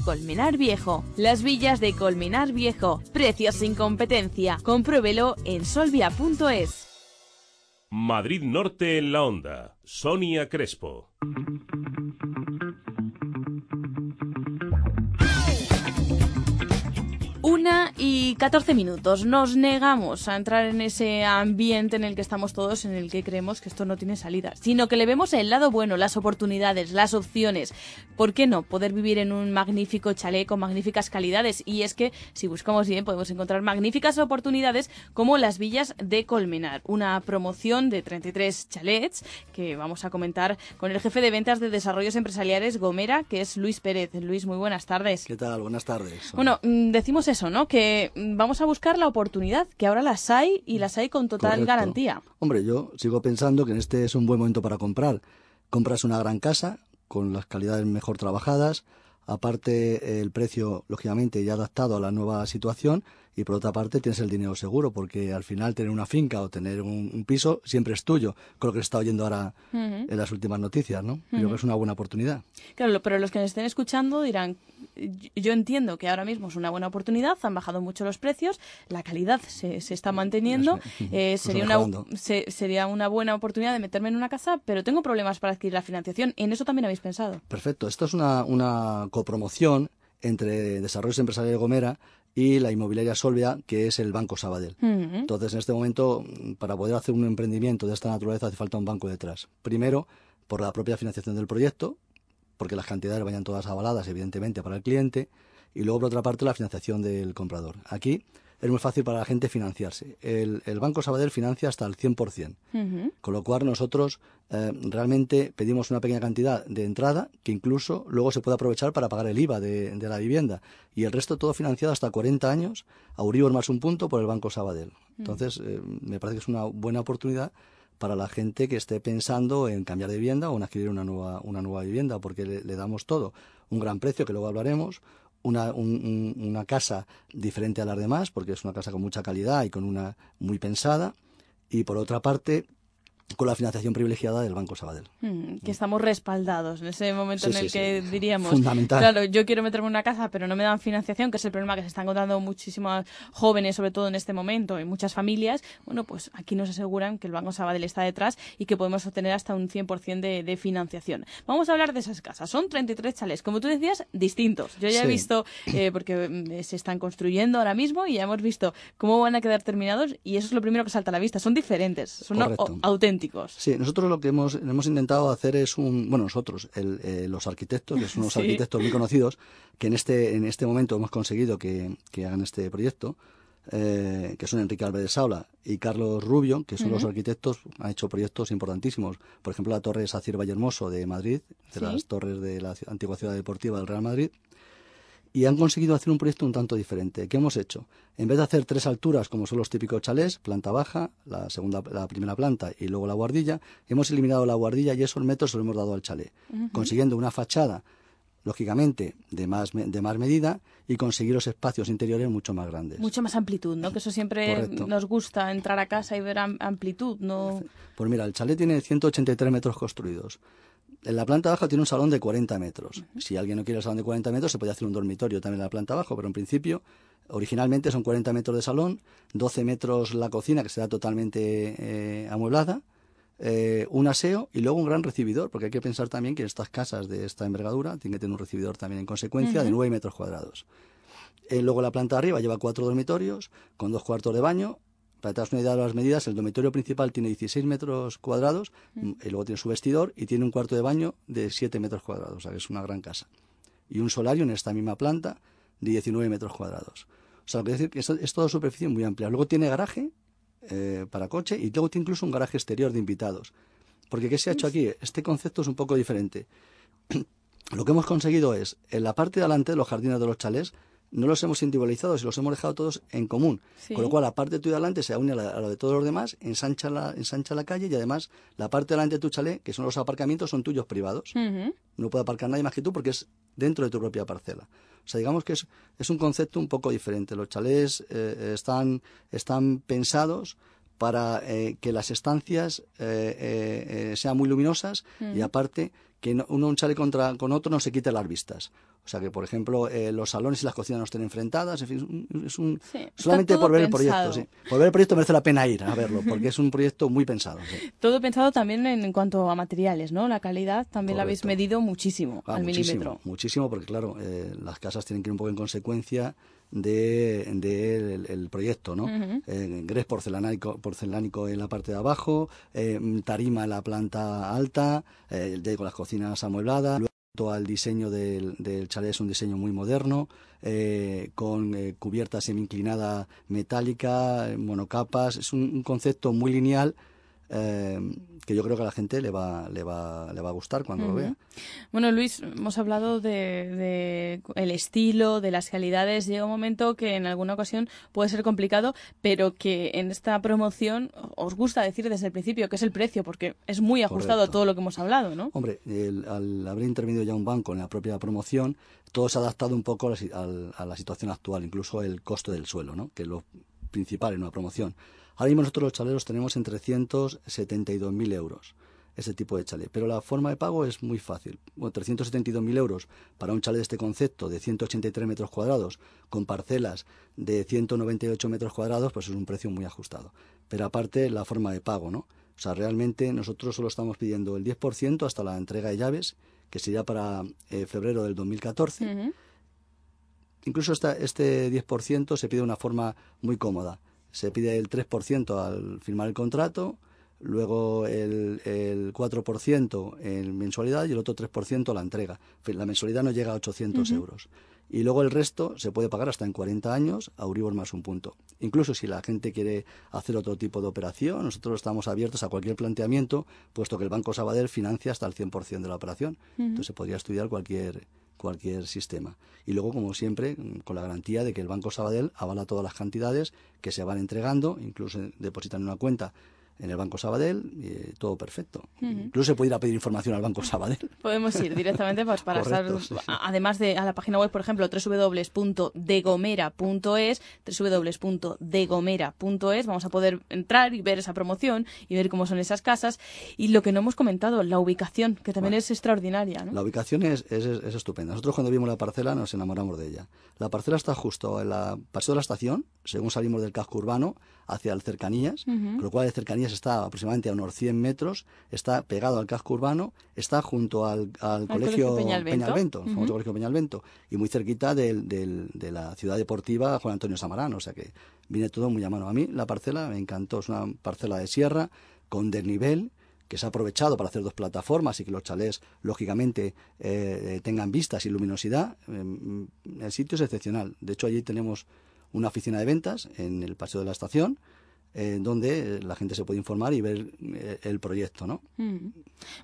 Colmenar Viejo. Las villas de Colmenar Viejo. Precios sin competencia. Compruébelo en solvia.es. Madrid Norte en la Onda. Sonia Crespo. Y 14 minutos. Nos negamos a entrar en ese ambiente en el que estamos todos, en el que creemos que esto no tiene salida, sino que le vemos el lado bueno, las oportunidades, las opciones. ¿Por qué no? Poder vivir en un magnífico chalet con magníficas calidades. Y es que, si buscamos bien, podemos encontrar magníficas oportunidades como las villas de Colmenar. Una promoción de 33 chalets que vamos a comentar con el jefe de ventas de desarrollos empresariales Gomera, que es Luis Pérez. Luis, muy buenas tardes. ¿Qué tal? Buenas tardes. Bueno, mm, decimos eso, ¿no? Que eh, vamos a buscar la oportunidad, que ahora las hay y las hay con total Correcto. garantía. Hombre, yo sigo pensando que en este es un buen momento para comprar. Compras una gran casa con las calidades mejor trabajadas, aparte el precio lógicamente ya adaptado a la nueva situación y por otra parte tienes el dinero seguro porque al final tener una finca o tener un, un piso siempre es tuyo, con lo que se está oyendo ahora en las últimas noticias, ¿no? Creo Ujú. que es una buena oportunidad. Claro, pero los que nos estén escuchando dirán, "Y- yo entiendo que ahora mismo es una buena oportunidad, han bajado mucho los precios, la calidad se, se está manteniendo, eh, sería, una, se- sería una buena oportunidad de meterme en una casa, pero tengo problemas para adquirir la financiación. En eso también habéis pensado. Perfecto. Esto es una, una copromoción entre Desarrollos Empresariales Gomera y la inmobiliaria Solvia, que es el Banco Sabadell. Entonces, en este momento, para poder hacer un emprendimiento de esta naturaleza hace falta un banco detrás. Primero, por la propia financiación del proyecto, porque las cantidades vayan todas avaladas, evidentemente, para el cliente, y luego, por otra parte, la financiación del comprador. Aquí es muy fácil para la gente financiarse. El, el Banco Sabadell financia hasta el 100%. Ujú. Con lo cual nosotros eh, realmente pedimos una pequeña cantidad de entrada que incluso luego se puede aprovechar para pagar el IVA de, de la vivienda. Y el resto todo financiado hasta 40 años, a Uribor más un punto por el Banco Sabadell. Entonces eh, me parece que es una buena oportunidad para la gente que esté pensando en cambiar de vivienda o en adquirir una nueva, una nueva vivienda, porque le, le damos todo. Un gran precio, que luego hablaremos, una, un- un- una casa diferente a las demás, porque es una casa con mucha calidad y con una muy pensada, y por otra parte, con la financiación privilegiada del Banco Sabadell. Mm, que estamos respaldados en ese momento Sí, en el sí, que sí. diríamos, Fundamental. claro, yo quiero meterme en una casa, pero no me dan financiación, que es el problema que se están encontrando muchísimos jóvenes, sobre todo en este momento, y muchas familias. Bueno, pues aquí nos aseguran que el Banco Sabadell está detrás y que podemos obtener hasta un 100% de, de financiación. Vamos a hablar de esas casas. Son 33 chalés, como tú decías, distintos. Yo ya he visto, eh, porque mm, se están construyendo ahora mismo y ya hemos visto cómo van a quedar terminados y eso es lo primero que salta a la vista. Son diferentes, son Correcto. Auténticos. Sí, nosotros lo que hemos, hemos intentado hacer es un, bueno, nosotros, el, eh, los arquitectos, que son unos Sí. arquitectos muy conocidos, que en este, en este momento hemos conseguido que, que hagan este proyecto, eh, que son Enrique Álvarez Saula y Carlos Rubio, que son los arquitectos, han hecho proyectos importantísimos. Por ejemplo, la Torre Sacir Vallehermoso de Madrid, de Sí. las torres de la antigua ciudad deportiva del Real Madrid, y han conseguido hacer un proyecto un tanto diferente. ¿Qué hemos hecho? En vez de hacer tres alturas, como son los típicos chalés, planta baja, la segunda, la primera planta y luego la guardilla, hemos eliminado la guardilla y esos metros se los hemos dado al chalet, Ujú. consiguiendo una fachada, lógicamente, de más, de más medida y conseguir los espacios interiores mucho más grandes. Mucho más amplitud, ¿no? Que eso siempre Correcto. nos gusta, entrar a casa y ver am- amplitud, ¿no? Pues mira, el chalet tiene 183 metros construidos. En la planta baja tiene un salón de 40 metros. Si alguien no quiere el salón de 40 metros, se puede hacer un dormitorio también en la planta baja, pero en principio, originalmente son 40 metros de salón, 12 metros la cocina, que será totalmente eh, amueblada, eh, un aseo y luego un gran recibidor, porque hay que pensar también que estas casas de esta envergadura tienen que tener un recibidor también en consecuencia de Ujú. 9 metros cuadrados. Eh, luego la planta de arriba lleva cuatro dormitorios con dos cuartos de baño. Para hagas una idea de las medidas, el dormitorio principal tiene 16 metros cuadrados Mm. y luego tiene su vestidor y tiene un cuarto de baño de 7 metros cuadrados, o sea que es una gran casa. Y un solario en esta misma planta de 19 metros cuadrados. O sea, lo que decir que es, es toda superficie muy amplia. Luego tiene garaje eh, para coche y luego tiene incluso un garaje exterior de invitados. Porque ¿qué se ha hecho aquí? Este concepto es un poco diferente. Lo que hemos conseguido es, en la parte de delante de los jardines de los chalés, no los hemos individualizado, si los hemos dejado todos en común. Sí. Con lo cual, la parte de tu de delante se une a la, a la de todos los demás, ensancha la, ensancha la calle y además la parte de delante de tu chalet, que son los aparcamientos, son tuyos privados. No puede aparcar nadie más que tú porque es dentro de tu propia parcela. O sea, digamos que es, es un concepto un poco diferente. Los chalés eh, están, están pensados para eh, que las estancias eh, eh, eh, sean muy luminosas y aparte que no- uno un chalet contra, con otro no se quite las vistas. O sea que, por ejemplo, eh, los salones y las cocinas no estén enfrentadas. En fin, es un- Sí, solamente por ver pensado. el proyecto. Sí. Por ver el proyecto merece la pena ir a verlo porque es un proyecto muy pensado. sí. Todo pensado también en, cuanto a materiales, ¿no? La calidad también la habéis Correcto. medido muchísimo, Ah, al muchísimo, milímetro. muchísimo, porque claro, eh, las casas tienen que ir un poco en consecuencia de, de el, proyecto, ¿no? Ujú. Eh, grés porcelánico, porcelánico en la parte de abajo, eh, tarima en la planta alta, eh, de- con las cocinas amuebladas. Luego, al diseño del, del chalet es un diseño muy moderno, eh, con eh, cubierta semi-inclinada metálica, monocapas. Es un, un concepto muy lineal eh, que yo creo que a la gente le va, le va, le va a gustar cuando lo vea. Bueno, Luis, hemos hablado de, de, el estilo, de las calidades. Llega un momento que en alguna ocasión puede ser complicado, pero que en esta promoción os gusta decir desde el principio que es el precio, porque es muy ajustado a todo lo que hemos hablado, ¿no? Hombre, al haber intervenido ya un banco en la propia promoción, todo se ha adaptado un poco a la, a la situación actual, incluso el costo del suelo, ¿no? Que es lo principal en una promoción. Ahora mismo nosotros los chaleros tenemos en 372.000 euros ese tipo de chalet. Pero la forma de pago es muy fácil. Bueno, 372.000 euros para un chalet de este concepto de 183 metros cuadrados con parcelas de 198 metros cuadrados, pues es un precio muy ajustado. Pero aparte la forma de pago, ¿no? O sea, realmente nosotros solo estamos pidiendo el 10% hasta la entrega de llaves, que sería para eh, febrero del 2014. Incluso esta, este 10% se pide de una forma muy cómoda. Se pide el 3% al firmar el contrato, luego el, el 4% en mensualidad y el otro 3% la entrega. La mensualidad no llega a 800 euros. Y luego el resto se puede pagar hasta en 40 años a Uribor más un punto. Incluso si la gente quiere hacer otro tipo de operación, nosotros estamos abiertos a cualquier planteamiento, puesto que el Banco Sabadell financia hasta el 100% de la operación. Entonces se podría estudiar cualquier, cualquier sistema. Y luego, como siempre, con la garantía de que el Banco Sabadell avala todas las cantidades que se van entregando, incluso depositan en una cuenta en el Banco Sabadell, y todo perfecto. Incluso se puede ir a pedir información al Banco Sabadell. Podemos ir directamente pues, para estar, además de a la página web, por ejemplo, www.degomera.es, www.degomera.es, vamos a poder entrar y ver esa promoción y ver cómo son esas casas. Y lo que no hemos comentado, la ubicación, que también es extraordinaria. ¿no? La ubicación es, es, estupenda. Nosotros cuando vimos la parcela nos enamoramos de ella. La parcela está justo en la paseo de la estación, según salimos del casco urbano, hacia el cercanías, con lo cual el cercanías está aproximadamente a unos 100 metros, está pegado al casco urbano, está junto al, colegio, Peñalbento, el famoso colegio Peñalbento, y muy cerquita del, de la ciudad deportiva Juan Antonio Samarán, o sea que viene todo muy a mano. A mí la parcela me encantó, es una parcela de sierra con desnivel, que se ha aprovechado para hacer dos plataformas y que los chalés, lógicamente, eh, tengan vistas y luminosidad. Em, el sitio es excepcional. De hecho, allí tenemos una oficina de ventas en el paseo de la estación eh, donde la gente se puede informar y ver eh, el proyecto, ¿no? Mm.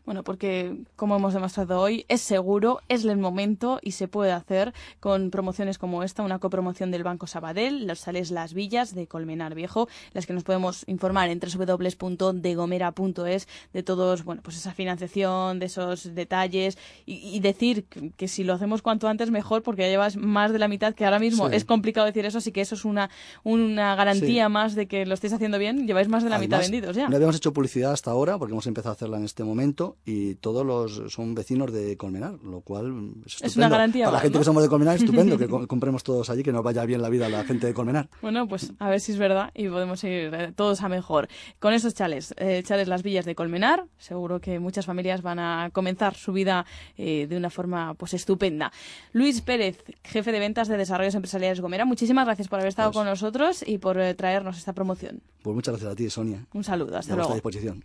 Bueno, porque como hemos demostrado hoy, es seguro, es el momento y se puede hacer con promociones como esta, una copromoción del Banco Sabadell, los sales Las Villas de Colmenar Viejo, las que nos podemos informar en www.degomera.es de todos, bueno, pues esa financiación, de esos detalles y, decir que, si lo hacemos cuanto antes mejor, porque ya llevas más de la mitad, que ahora mismo es complicado decir eso, así que eso es una, una garantía más de que lo estés haciendo bien, lleváis más de la mitad vendidos ya. No habíamos hecho publicidad hasta ahora porque hemos empezado a hacerla en este momento y todos los son vecinos de Colmenar, lo cual es, una garantía. Para la gente que somos de Colmenar, estupendo que compremos todos allí, que nos vaya bien la vida a la gente de Colmenar. Bueno, pues a ver si es verdad y podemos ir eh, todos a mejor. Con esos chales, eh, chales Las Villas de Colmenar, seguro que muchas familias van a comenzar su vida eh, de una forma pues estupenda. Luis Pérez, jefe de ventas de Desarrollos Empresariales Gomera, muchísimas gracias por haber estado pues con nosotros y por traernos esta promoción. Pues muchas gracias a ti, Sonia. Un saludo, hasta a luego. A disposición.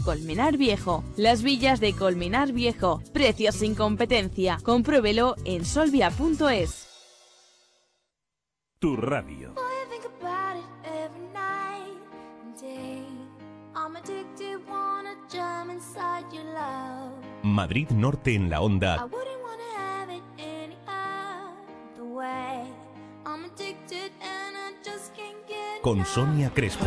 Colmenar Viejo. Las villas de Colmenar Viejo. Precios sin competencia. Compruébelo en solvia.es. Tu radio. Madrid Norte en la onda. Con Sonia Crespo.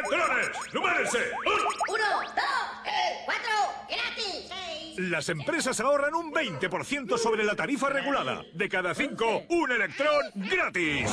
¡Electrones! ¡Numérense! ¡Uno, dos, tres, cuatro! ¡Gratis! Las empresas ahorran un 20% sobre la tarifa regulada. De cada cinco, un electrón gratis.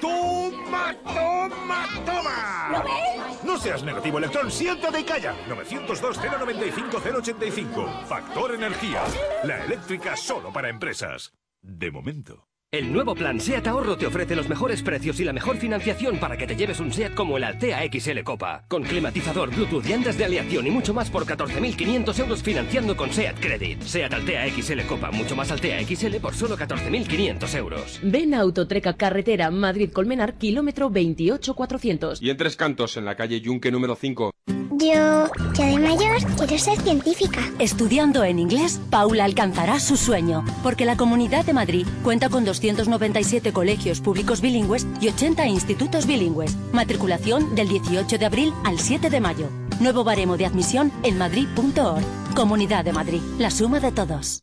¡Toma, toma, toma! ¿Lo ves? No seas negativo, electrón, siéntate y calla. 902-095-085. Factor Energía. La eléctrica solo para empresas. De momento. El nuevo plan SEAT Ahorro te ofrece los mejores precios y la mejor financiación para que te lleves un SEAT como el Altea XL Copa. Con climatizador, Bluetooth, llantas de aleación y mucho más por 14.500 euros financiando con SEAT Credit. SEAT Altea XL Copa, mucho más Altea XL por solo 14.500 euros. Ven a Autotreca Carretera Madrid-Colmenar, kilómetro 28400. Y en Tres Cantos, en la calle Yunque número 5. Yo, ya de mayor, quiero ser científica. Estudiando en inglés, Paula alcanzará su sueño, porque la Comunidad de Madrid cuenta con 297 colegios públicos bilingües y 80 institutos bilingües. Matriculación del 18 de abril al 7 de mayo. Nuevo baremo de admisión en madrid.org. Comunidad de Madrid, la suma de todos.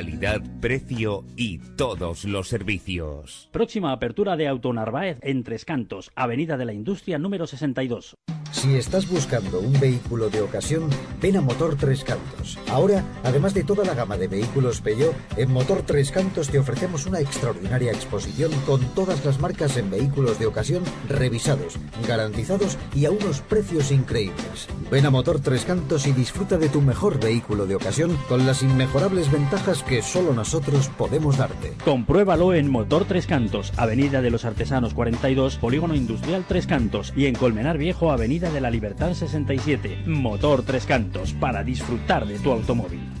Calidad, precio y todos los servicios. Próxima apertura de Auto Narváez en Tres Cantos, Avenida de la Industria número 62. Si estás buscando un vehículo de ocasión, ven a Motor Tres Cantos. Ahora, además de toda la gama de vehículos Peugeot, en Motor Tres Cantos te ofrecemos una extraordinaria exposición con todas las marcas en vehículos de ocasión revisados, garantizados y a unos precios increíbles. Ven a Motor Tres Cantos y disfruta de tu mejor vehículo de ocasión con las inmejorables ventajas que solo nosotros podemos darte. Compruébalo en Motor Tres Cantos, Avenida de los Artesanos 42, Polígono Industrial Tres Cantos y en Colmenar Viejo, Avenida de la Libertad 67. Motor Tres Cantos, para disfrutar de tu automóvil.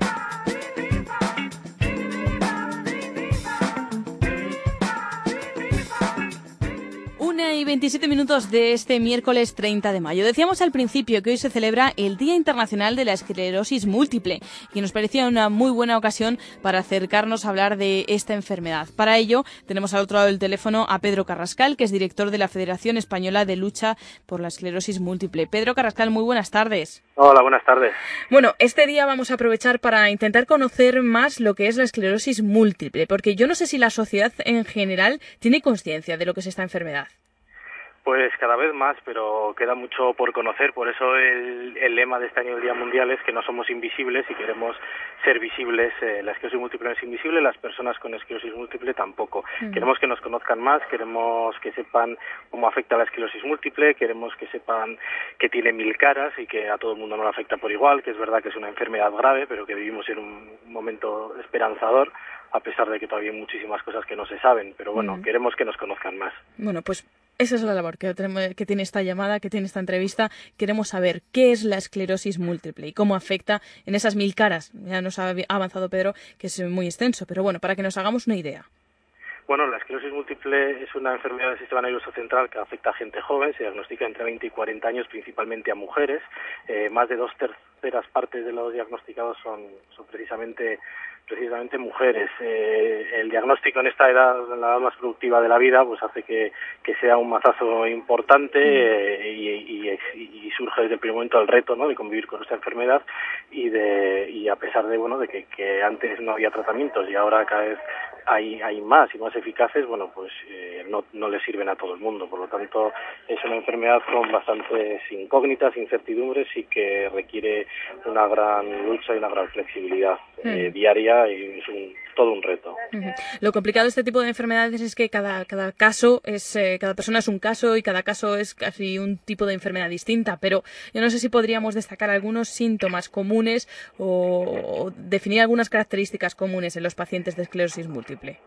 Una y 27 minutos de este miércoles 30 de mayo. Decíamos al principio que hoy se celebra el Día Internacional de la Esclerosis Múltiple y nos parecía una muy buena ocasión para acercarnos a hablar de esta enfermedad. Para ello tenemos al otro lado del teléfono a Pedro Carrascal, que es director de la Federación Española de Lucha por la Esclerosis Múltiple. Pedro Carrascal, muy buenas tardes. Hola, buenas tardes. Bueno, este día vamos a aprovechar para intentar conocer más lo que es la esclerosis múltiple, porque yo no sé si la sociedad en general tiene conciencia de lo que es esta enfermedad. Pues cada vez más, pero queda mucho por conocer. Por eso el, el lema de este año del Día Mundial es que no somos invisibles y queremos ser visibles. Eh, la esclerosis múltiple no es invisible, las personas con esclerosis múltiple tampoco. Mm. Queremos que nos conozcan más, queremos que sepan cómo afecta la esclerosis múltiple, queremos que sepan que tiene mil caras y que a todo el mundo no le afecta por igual, que es verdad que es una enfermedad grave, pero que vivimos en un momento esperanzador a pesar de que todavía hay muchísimas cosas que no se saben, pero bueno, Mm. queremos que nos conozcan más. Bueno, pues esa es la labor que, que tiene esta llamada, que tiene esta entrevista. Queremos saber qué es la esclerosis múltiple y cómo afecta en esas mil caras. Ya nos ha avanzado Pedro que es muy extenso, pero bueno, para que nos hagamos una idea. Bueno, la esclerosis múltiple es una enfermedad del sistema nervioso central que afecta a gente joven, se diagnostica entre 20 y 40 años, principalmente a mujeres. Eh, más de dos terceras partes de los diagnosticados son, son precisamente precisamente mujeres. Eh, el diagnóstico en esta edad, la edad más productiva de la vida, pues hace que, que sea un mazazo importante eh, y, y, y, surge desde el primer momento el reto ¿no? de convivir con esta enfermedad y de y a pesar de bueno de que, que antes no había tratamientos y ahora cada vez hay, hay más y más eficaces, bueno, pues eh, no, no le sirven a todo el mundo. Por lo tanto, es una enfermedad con bastantes incógnitas, incertidumbres y que requiere una gran lucha y una gran flexibilidad eh, y es un, todo un reto. Lo complicado de este tipo de enfermedades es que cada, cada caso es, eh, cada persona es un caso y cada caso es casi un tipo de enfermedad distinta, pero yo no sé si podríamos destacar algunos síntomas comunes o, o definir algunas características comunes en los pacientes de esclerosis múltiple.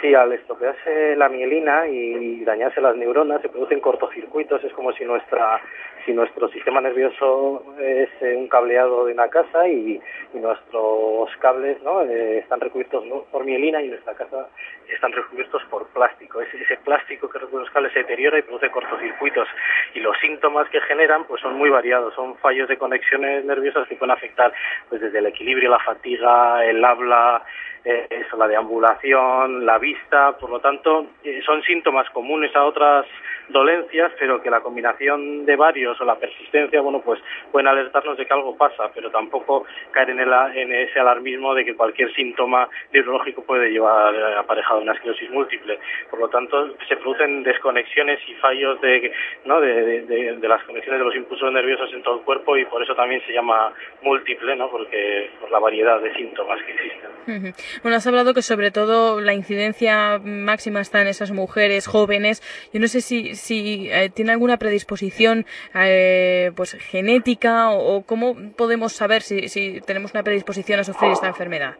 Sí, al estropearse la mielina y dañarse las neuronas se producen cortocircuitos, es como si nuestra si nuestro sistema nervioso es eh, un cableado de una casa y, nuestros cables ¿no? Eh, están recubiertos por mielina y nuestra casa están recubiertos por plástico. Ese, plástico que recubre los cables se deteriora y produce cortocircuitos y los síntomas que generan pues son muy variados, son fallos de conexiones nerviosas que pueden afectar pues desde el equilibrio, la fatiga, el habla, eh, eso, la deambulación, la vista, por lo tanto, son síntomas comunes a otras dolencias, pero que la combinación de varios o la persistencia, bueno, pues pueden alertarnos de que algo pasa, pero tampoco caer en, el, en ese alarmismo de que cualquier síntoma neurológico puede llevar aparejado una esclerosis múltiple. Por lo tanto, se producen desconexiones y fallos de, ¿no? de, las conexiones de los impulsos nerviosos en todo el cuerpo y por eso también se llama múltiple, ¿no? Porque por la variedad de síntomas que existen. Bueno, has hablado que sobre todo la incidencia máxima está en esas mujeres jóvenes. Yo no sé si, si eh, tiene alguna predisposición eh, pues genética o, o, cómo podemos saber si, si tenemos una predisposición a sufrir esta enfermedad.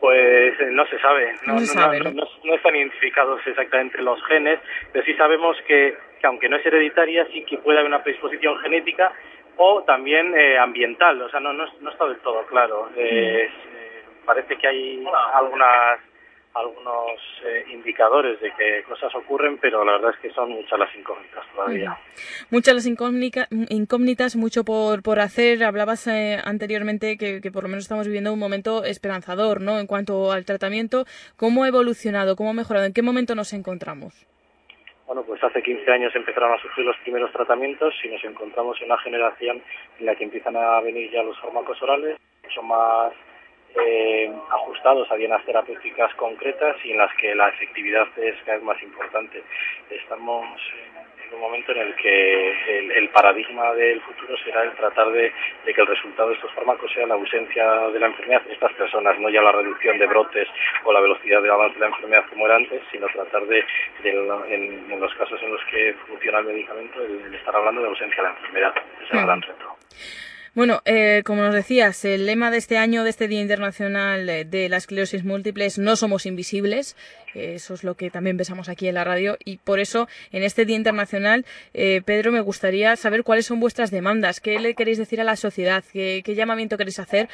Pues eh, no se sabe, no, no, se sabe, no, no, están identificados exactamente los genes, pero sí sabemos que, que aunque no es hereditaria, sí que puede haber una predisposición genética o también eh, ambiental, o sea, no, no, no está del todo claro. Eh, parece que hay algunas algunos eh, indicadores de que cosas ocurren, pero la verdad es que son muchas las incógnitas todavía. Muchas las incógnitas, incógnitas mucho por, por hacer. Hablabas eh, anteriormente que, que, por lo menos estamos viviendo un momento esperanzador, ¿no? En cuanto al tratamiento, ¿cómo ha evolucionado? ¿Cómo ha mejorado? ¿En qué momento nos encontramos? Bueno, pues hace 15 años empezaron a surgir los primeros tratamientos y nos encontramos en una generación en la que empiezan a venir ya los fármacos orales, mucho más eh, ajustados a dienas terapéuticas concretas y en las que la efectividad es cada vez más importante. Estamos en un momento en el que el, el paradigma del futuro será el tratar de, de, que el resultado de estos fármacos sea la ausencia de la enfermedad en estas personas, no ya la reducción de brotes o la velocidad de avance de la enfermedad como era antes, sino tratar de, de en, en, los casos en los que funciona el medicamento, el, el estar hablando de ausencia de la enfermedad. Ese es el gran reto. Bueno, eh, como nos decías, el lema de este año, de este Día Internacional de la Esclerosis Múltiple es No somos invisibles. Eso es lo que también pensamos aquí en la radio. Y por eso en este Día Internacional, eh, Pedro, me gustaría saber cuáles son vuestras demandas, qué le queréis decir a la sociedad, qué, qué llamamiento queréis hacer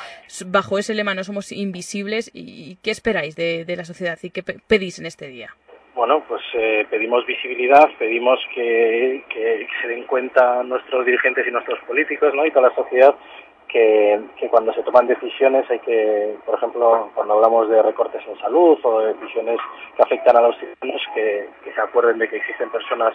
bajo ese lema No somos invisibles y qué esperáis de, de la sociedad y qué pedís en este día bueno, pues eh, pedimos visibilidad, pedimos que, que, se den cuenta nuestros dirigentes y nuestros políticos, ¿no? Y toda la sociedad que, cuando se toman decisiones hay que, por ejemplo, cuando hablamos de recortes en salud o de decisiones que afectan a los ciudadanos, que, que se acuerden de que existen personas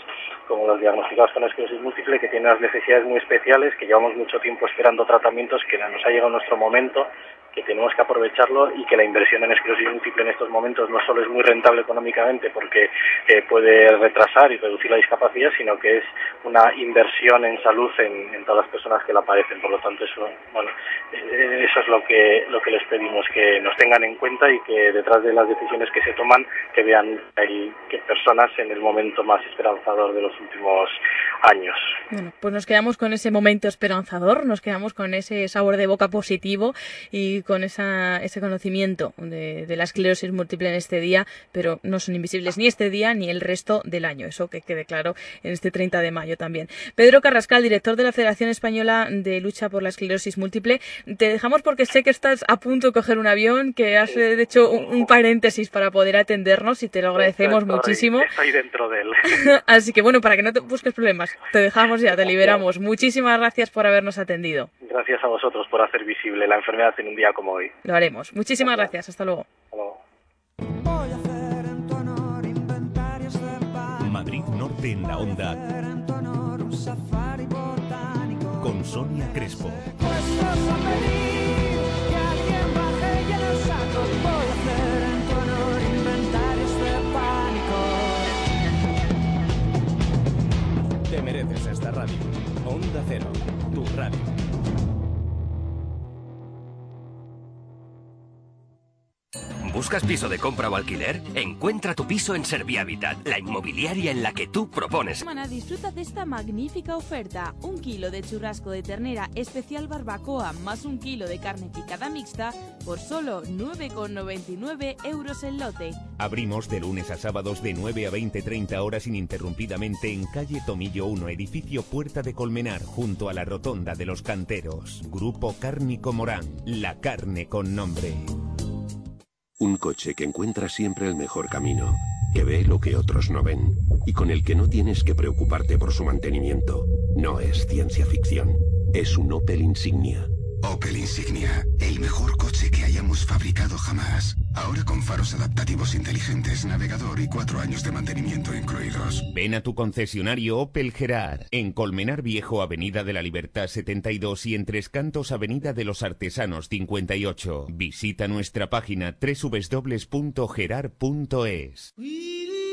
como los diagnosticados con esclerosis múltiple que tienen unas necesidades muy especiales, que llevamos mucho tiempo esperando tratamientos, que nos ha llegado nuestro momento que tenemos que aprovecharlo y que la inversión en esclerosis múltiple en estos momentos no solo es muy rentable económicamente porque eh, puede retrasar y reducir la discapacidad, sino que es una inversión en salud en, todas las personas que la padecen. Por lo tanto, eso, bueno, eh, eso es lo que, lo que les pedimos, que nos tengan en cuenta y que detrás de las decisiones que se toman, que vean hay que personas en el momento más esperanzador de los últimos años. Bueno, pues nos quedamos con ese momento esperanzador, nos quedamos con ese sabor de boca positivo y con esa, ese conocimiento de, de, la esclerosis múltiple en este día, pero no son invisibles ni este día ni el resto del año. Eso que quede claro en este 30 de mayo también. Pedro Carrascal, director de la Federación Española de Lucha por la Esclerosis Múltiple, te dejamos porque sé que estás a punto de coger un avión, que has eh, hecho un, paréntesis para poder atendernos y te lo agradecemos muchísimo. Estoy dentro de él. Así que bueno, para que no te busques problemas, te dejamos ya, te liberamos. Muchísimas gracias por habernos atendido. Gracias a vosotros por hacer visible la enfermedad en un día como hoy. Lo haremos. Muchísimas gracias. Hasta luego. Hasta luego. Madrid Norte en la onda con Sonia Crespo. Te mereces esta radio. Onda Cero, tu radio. ¿Buscas piso de compra o alquiler? Encuentra tu piso en Servihabitat, la inmobiliaria en la que tú propones. Semana disfruta de esta magnífica oferta. Un kilo de churrasco de ternera especial barbacoa más un kilo de carne picada mixta por solo 9,99 euros el lote. Abrimos de lunes a sábados de 9 a 20-30 horas ininterrumpidamente en calle Tomillo 1, edificio Puerta de Colmenar, junto a la Rotonda de los Canteros. Grupo Cárnico Morán, la carne con nombre. Un coche que encuentra siempre el mejor camino, que ve lo que otros no ven y con el que no tienes que preocuparte por su mantenimiento. No es ciencia ficción, es un Opel Insignia. Opel Insignia, el mejor coche que hayamos fabricado jamás. Ahora con faros adaptativos inteligentes, navegador y cuatro años de mantenimiento incluidos. Ven a tu concesionario Opel Gerard, en Colmenar Viejo, Avenida de la Libertad 72 y en Tres Cantos, Avenida de los Artesanos 58. Visita nuestra página www.gerard.es.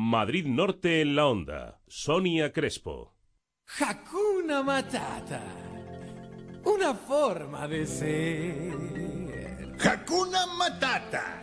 Madrid Norte en la onda. Sonia Crespo. Hakuna Matata. Una forma de ser. Hakuna Matata.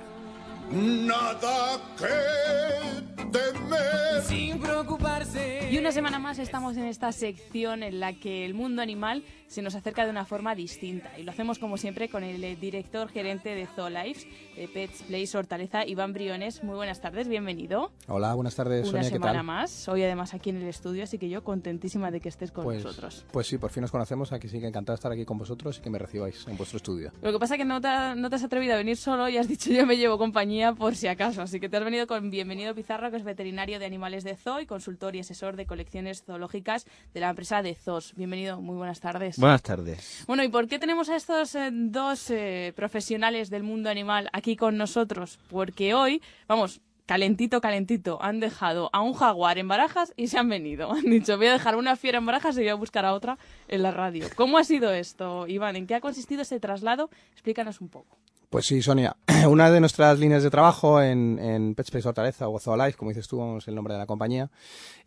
Nada que temer. Sin preocuparse. Y una semana más estamos en esta sección en la que el mundo animal se nos acerca de una forma distinta. Y lo hacemos como siempre con el eh, director gerente de Zoolife, de Pets Place Hortaleza, Iván Briones. Muy buenas tardes, bienvenido. Hola, buenas tardes, Una Sonia, ¿qué semana tal? más, hoy además aquí en el estudio, así que yo contentísima de que estés con Pues, nosotros. pues sí, por fin nos conocemos, aquí sí que encantado de estar aquí con vosotros y que me recibáis en vuestro estudio. Lo que pasa es que no te, no te has atrevido a venir solo y has dicho yo me llevo compañía por si acaso. Así que te has venido con Bienvenido Pizarro, que es veterinario de animales de zoo y consultor y asesor de colecciones zoológicas de la empresa de Zoos. Bienvenido, muy buenas tardes. Buenas tardes. Bueno, ¿y por qué tenemos a estos eh, dos eh, profesionales del mundo animal aquí con nosotros? Porque hoy, vamos, calentito, calentito, han dejado a un jaguar en barajas y se han venido. Han dicho, voy a dejar una fiera en barajas y voy a buscar a otra en la radio. ¿Cómo ha sido esto, Iván? ¿En qué ha consistido ese traslado? Explícanos un poco. Pues sí, Sonia, una de nuestras líneas de trabajo en, en Pet Space Hortaleza o Zoolife, como dices tú, es el nombre de la compañía,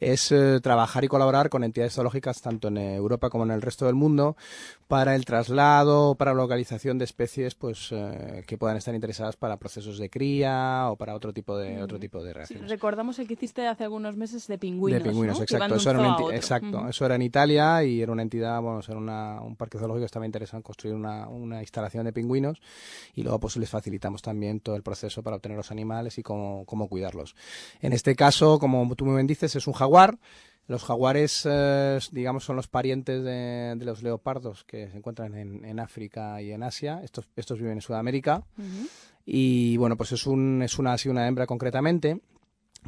es eh, trabajar y colaborar con entidades zoológicas tanto en Europa como en el resto del mundo para el traslado, para la localización de especies pues eh, que puedan estar interesadas para procesos de cría o para otro tipo de otro tipo de Sí, reacciones. recordamos el que hiciste hace algunos meses de pingüinos. de pingüinos, exacto. Eso era, una exacto. Ujú. Eso era en Italia y era una entidad, bueno, era una, un parque zoológico que estaba interesado en construir una, una instalación de pingüinos y luego pues les facilitamos también todo el proceso para obtener los animales y cómo, cómo cuidarlos. En este caso, como tú muy bien dices, es un jaguar. Los jaguares, eh, digamos, son los parientes de, de los leopardos que se encuentran en, en África y en Asia. Estos, estos viven en Sudamérica. Y bueno, pues es, un, es una, así una hembra concretamente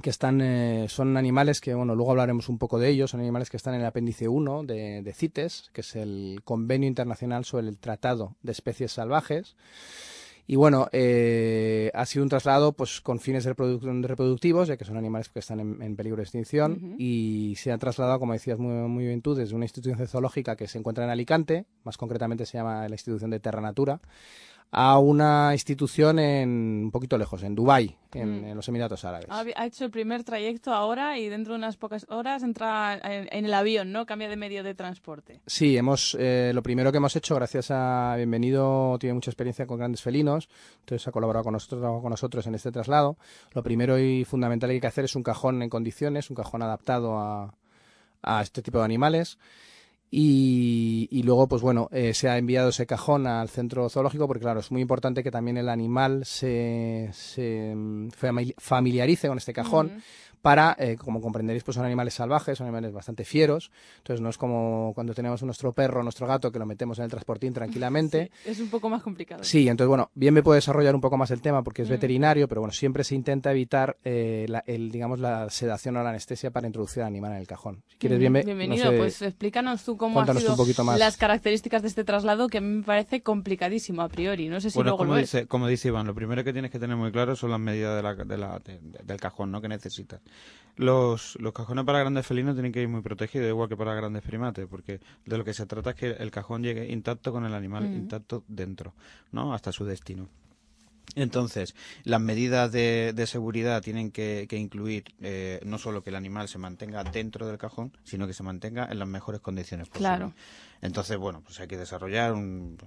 que están eh, son animales que bueno luego hablaremos un poco de ellos son animales que están en el apéndice 1 de, de CITES que es el convenio internacional sobre el tratado de especies salvajes Y bueno, eh, ha sido un traslado pues con fines reproductivos, ya que son animales que están en, en peligro de extinción, y se ha trasladado, como decías muy, muy bien tú, desde una institución zoológica que se encuentra en Alicante, más concretamente se llama la institución de Terra Natura, a una institución en, un poquito lejos, en Dubái, en, Mm. en los Emiratos Árabes. Ha, hecho el primer trayecto ahora y dentro de unas pocas horas entra en, en el avión, ¿no? Cambia de medio de transporte. Sí, hemos, eh, lo primero que hemos hecho, gracias a Bienvenido, tiene mucha experiencia con grandes felinos, entonces ha colaborado con nosotros, trabajado con nosotros en este traslado. Lo primero y fundamental que hay que hacer es un cajón en condiciones, un cajón adaptado a, a este tipo de animales. Y, y luego, pues bueno, eh, se ha enviado ese cajón al centro zoológico porque, claro, es muy importante que también el animal se, se mm, famili- familiarice con este cajón. Para, eh, como comprenderéis, pues son animales salvajes, son animales bastante fieros. Entonces no es como cuando tenemos nuestro perro, nuestro gato, que lo metemos en el transportín tranquilamente. Es un poco más complicado. Sí, entonces bueno, bien me puede desarrollar un poco más el tema porque es Mm. veterinario, pero bueno, siempre se intenta evitar eh, la, el, digamos, la sedación o la anestesia para introducir al animal en el cajón. Si quieres, Ujú, bien, Bienvenido, no sé, pues explícanos tú cómo han sido un poquito más. las características de este traslado que a mí me parece complicadísimo a priori. No sé si Bueno, luego como lo es. dice, como dice Iván, lo primero que tienes que tener muy claro son las medidas de la, de la- de- de- del cajón ¿no? que necesitas. Los, los cajones para grandes felinos tienen que ir muy protegidos, igual que para grandes primates, porque de lo que se trata es que el cajón llegue intacto con el animal intacto dentro, ¿no? hasta su destino. Entonces, las medidas de, de seguridad tienen que, que incluir eh, no solo que el animal se mantenga dentro del cajón, sino que se mantenga en las mejores condiciones posibles. Claro. Entonces, bueno, pues hay que desarrollar un-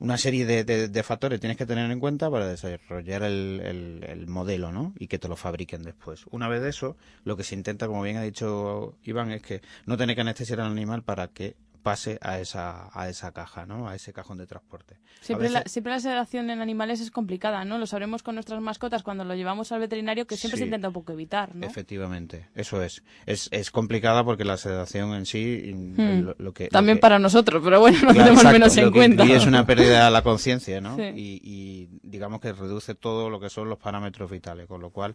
una serie de, factores tienes que tener en cuenta para desarrollar el, el- el modelo, ¿no? Y que te lo fabriquen después. Una vez de eso, lo que se intenta, como bien ha dicho Iván, es que no tener que anestesiar al animal para que pase a esa, a esa caja, ¿no? A ese cajón de transporte. Siempre, la, veces- siempre la sedación en animales es complicada, ¿no? Lo sabremos con nuestras mascotas cuando lo llevamos al veterinario, que siempre Sí. se intenta un poco evitar, ¿no? Efectivamente, eso es. Es, es complicada porque la sedación en sí, Hmm. lo, lo que... lo También que- para nosotros, pero bueno, no Claro, tenemos exacto, menos en lo que cuenta. incluye es una pérdida de la conciencia, ¿no? Sí. Y, y digamos que reduce todo lo que son los parámetros vitales, con lo cual,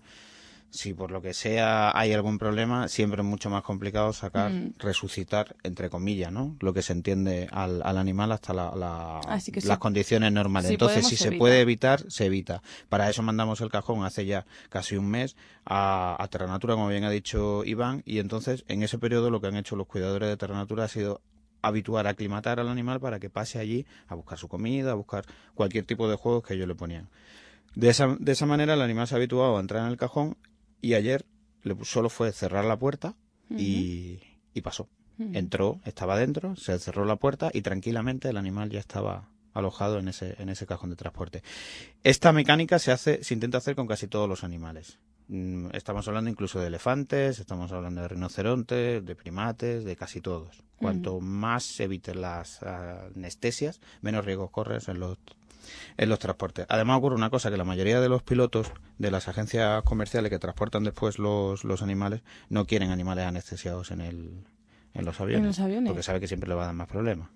si por lo que sea hay algún problema, siempre es mucho más complicado sacar, Mm. resucitar, entre comillas, ¿no? Lo que se entiende al, al animal hasta la- la- las sí. condiciones normales. Entonces, si se puede evitar, se evita. Para eso mandamos el cajón hace ya casi un mes a, a Terranatura, como bien ha dicho Iván, y entonces en ese periodo lo que han hecho los cuidadores de Terranatura ha sido habituar, aclimatar al animal para que pase allí a buscar su comida, a buscar cualquier tipo de juegos que ellos le ponían. De esa, de esa manera el animal se ha habituado a entrar en el cajón y ayer le, solo fue cerrar la puerta y, y pasó. Entró, estaba dentro, se cerró la puerta y tranquilamente el animal ya estaba alojado en ese, en ese cajón de transporte. Esta mecánica se hace, se intenta hacer con casi todos los animales. Mm, Estamos hablando incluso de elefantes, estamos hablando de rinocerontes, de primates, de casi todos. Cuanto más se eviten las ah, anestesias, menos riesgos corres en los en los transportes. Además ocurre una cosa, que la mayoría de los pilotos de las agencias comerciales que transportan después los, los animales no quieren animales anestesiados en, el, en los aviones. los aviones. Porque sabe que siempre le va a dar más problemas.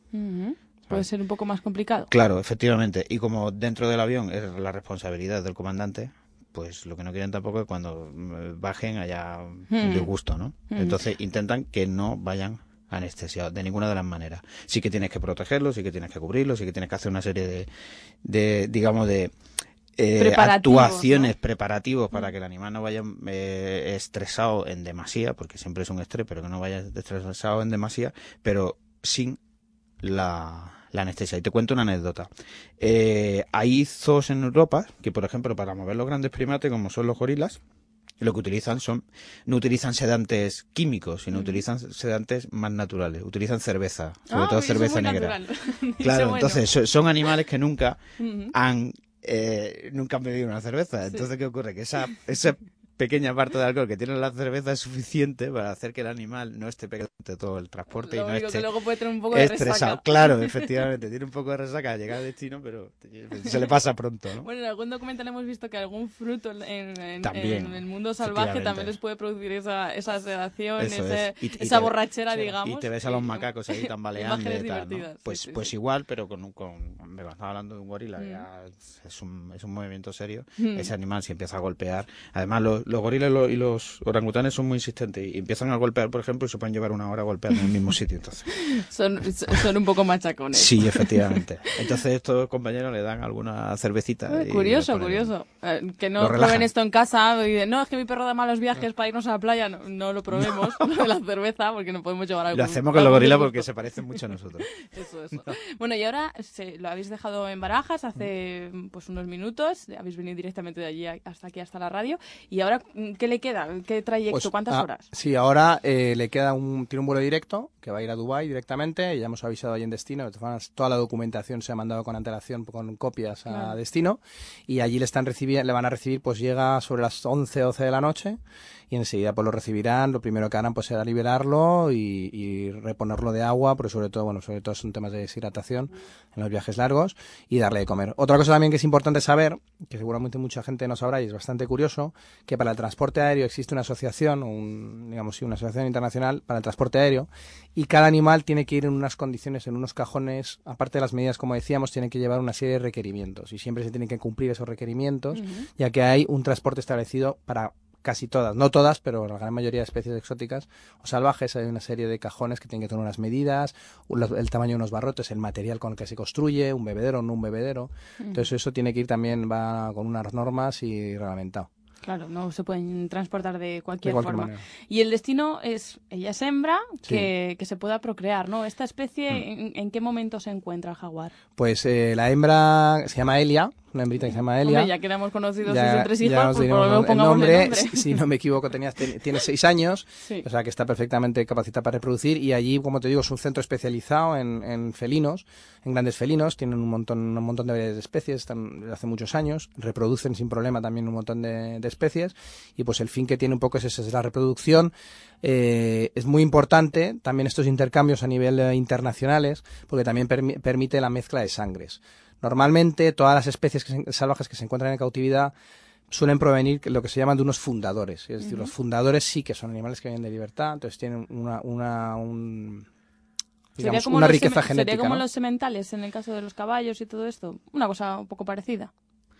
Puede ser un poco más complicado. Claro, efectivamente. Y como dentro del avión es la responsabilidad del comandante, pues lo que no quieren tampoco es cuando mm, bajen haya Hmm. disgusto, ¿no? Entonces intentan que no vayan anestesiados de ninguna de las maneras. Sí que tienes que protegerlos, sí que tienes que cubrirlos, sí que tienes que hacer una serie de, de digamos, de eh, Preparativos, actuaciones, preparativos para que el animal no vaya eh, estresado en demasía, porque siempre es un estrés, pero que no vaya estresado en demasía, pero sin la, la anestesia. Y te cuento una anécdota. Eh, hay zoos en Europa que, por ejemplo, para mover los grandes primates, como son los gorilas, lo que utilizan son, no utilizan sedantes químicos, sino utilizan sedantes más naturales. Utilizan cerveza, sobre Ah, todo cerveza negra. Claro, entonces so- son animales que nunca han eh, nunca han bebido una cerveza. Entonces, ¿qué ocurre? Que esa, esa pequeña parte de alcohol que tiene la cerveza es suficiente para hacer que el animal no esté pegado todo el transporte Lo y no único esté que luego puede tener un poco de estresado. resaca. Claro, efectivamente, tiene un poco de resaca al llegar al destino, pero se le pasa pronto, ¿no? Bueno, en algún documental hemos visto que algún fruto en, en- También, en el mundo salvaje también les puede producir esa, esa sedación, ese- es. Y- y esa borrachera, digamos. Y te ves a los macacos ahí tambaleando y tal, ¿no? divertidas, sí, Pues, sí, pues sí. igual, pero con, un- con me estaba hablando de un gorila, Mm. ya es un, es un movimiento serio. Mm. Ese animal si empieza a golpear. Además, los, los gorilas y los, orangutanes son muy insistentes y empiezan a golpear, por ejemplo, y se pueden llevar una hora golpeando en el mismo sitio. Entonces. Son, son un poco machacones. Sí, efectivamente. Entonces estos compañeros le dan alguna cervecita. Eh, y curioso, curioso. Eh, que no prueben esto en casa y dicen, no, es que mi perro da malos viajes para irnos a la playa. No, no lo probemos, lo de la cerveza, porque no podemos llevar algo. Lo hacemos con los gorilas porque se parecen mucho a nosotros. Eso, eso. Bueno, y ahora se, lo habéis dejado en Barajas hace pues unos minutos, habéis venido directamente de allí hasta aquí, hasta la radio. ¿Y ahora mm, qué le queda? ¿Qué trayecto? Pues, ¿Cuántas ah, horas? Sí, ahora eh, le queda un, tiene un vuelo directo que va a ir a Dubái directamente. Ya hemos avisado allí en destino. Toda la documentación se ha mandado con antelación, con copias a destino. Y allí le están le van a recibir, pues llega sobre las 11, 12 de la noche. Y enseguida pues lo recibirán. Lo primero que harán pues será liberarlo y, y reponerlo de agua, porque sobre todo, bueno, sobre todo son temas de deshidratación en los viajes largos y darle de comer. Otra cosa también que es importante saber, que seguramente mucha gente no sabrá y es bastante curioso, que para el transporte aéreo existe una asociación, un, digamos sí, una asociación internacional para el transporte aéreo y cada animal tiene que ir en unas condiciones, en unos cajones, aparte de las medidas como decíamos, tiene que llevar una serie de requerimientos y siempre se tienen que cumplir esos requerimientos, ya que hay un transporte establecido para casi todas, no todas, pero la gran mayoría de especies exóticas o salvajes hay una serie de cajones que tienen que tener unas medidas, el tamaño de unos barrotes, el material con el que se construye, un bebedero o no un bebedero. Ujú. Entonces eso tiene que ir también va con unas normas y reglamentado. Claro, no se pueden transportar de cualquier, cualquier forma. manera. Y el destino es, ella es hembra, Sí. que, que se pueda procrear, ¿no? ¿Esta especie Mm. en, en qué momento se encuentra el jaguar? Pues eh, la hembra se llama Elia, una hembrita que se llama Elia. Hombre, ya que éramos conocidos Ya- tres hijos, nos pues por diremos lo menos el pongamos nombre. Si, si no me equivoco, tenía, ten- tiene seis años, Sí. o sea que está perfectamente capacitada para reproducir. Y allí, como te digo, es un centro especializado en, en felinos, en grandes felinos. Tienen un montón, un montón de especies, están desde hace muchos años. Reproducen sin problema también un montón de, de especies. Y pues el fin que tiene un poco es ese, es la reproducción. Eh, es muy importante también estos intercambios a nivel eh, internacionales, porque también permi- permite la mezcla de sangres. Normalmente todas las especies que se- salvajes que se encuentran en cautividad suelen provenir de lo que se llaman de unos fundadores. Es decir, los fundadores sí que son animales que vienen de libertad, entonces tienen una, una, un- digamos, una riqueza genética. Sería como ¿no? los sementales en el caso de los caballos y todo esto. Una cosa un poco parecida.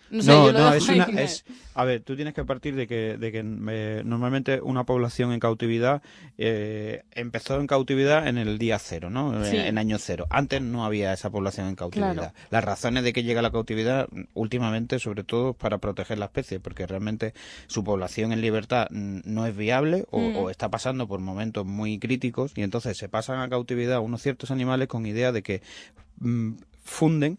No, No, sé, yo lo no, es una, es, a ver, tú tienes que partir de que, de que eh, normalmente una población en cautividad eh, empezó en cautividad en el día cero, ¿no? Sí. En, en año cero. Antes no había esa población en cautividad. Claro. Las razones de que llega la cautividad, últimamente, sobre todo, para proteger la especie, porque realmente su población en libertad mm, no es viable o, Mm. o está pasando por momentos muy críticos y entonces se pasan a cautividad unos ciertos animales con idea de que mm, funden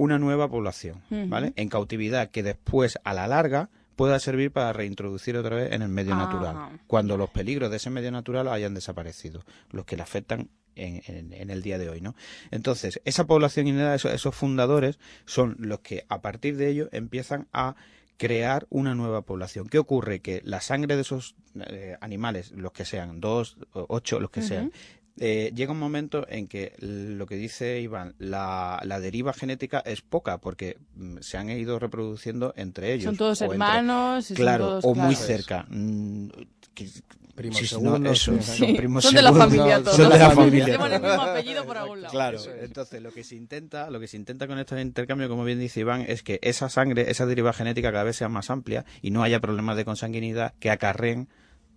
una nueva población. ¿vale? En cautividad que después, a la larga, pueda servir para reintroducir otra vez en el medio Ah. natural, cuando los peligros de ese medio natural hayan desaparecido, los que le afectan en, en- en el día de hoy, ¿no? Entonces, esa población innata, esos, esos fundadores, son los que a partir de ello empiezan a crear una nueva población. ¿Qué ocurre? Que la sangre de esos eh, animales, los que sean, dos, ocho, los que sean, eh, llega un momento en que lo que dice Iván, la, la deriva genética es poca porque mm, se han ido reproduciendo entre ellos. Son todos o entre- hermanos y son claro, todos- o muy cerca. Mm, que- Primos no, segundos, eso, sí. son primos son de la familia todos. Son de la Llevan familia. el mismo apellido por algún lado. Claro, entonces lo que se intenta, lo que se intenta con este intercambio, como bien dice Iván, es que esa sangre, esa deriva genética cada vez sea más amplia y no haya problemas de consanguinidad que acarreen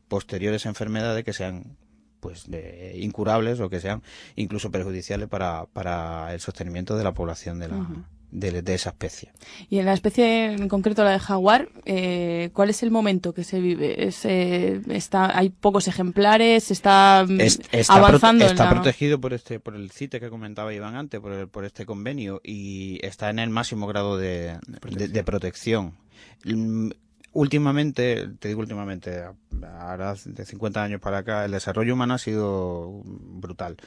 posteriores enfermedades que sean pues de, incurables o que sean incluso perjudiciales para, para el sostenimiento de la población de, la, de, de esa especie. Y en la especie en concreto la de jaguar, eh, ¿cuál es el momento que se vive? Es, eh, está, ¿Hay pocos ejemplares? ¿Está mm, Es- está avanzando? está la- protegido por este por el CITE que comentaba Iván antes, por, el- por este convenio y está en el máximo grado de, de- de protección. Últimamente, te digo últimamente, ahora de 50 años para acá, el desarrollo humano ha sido brutal.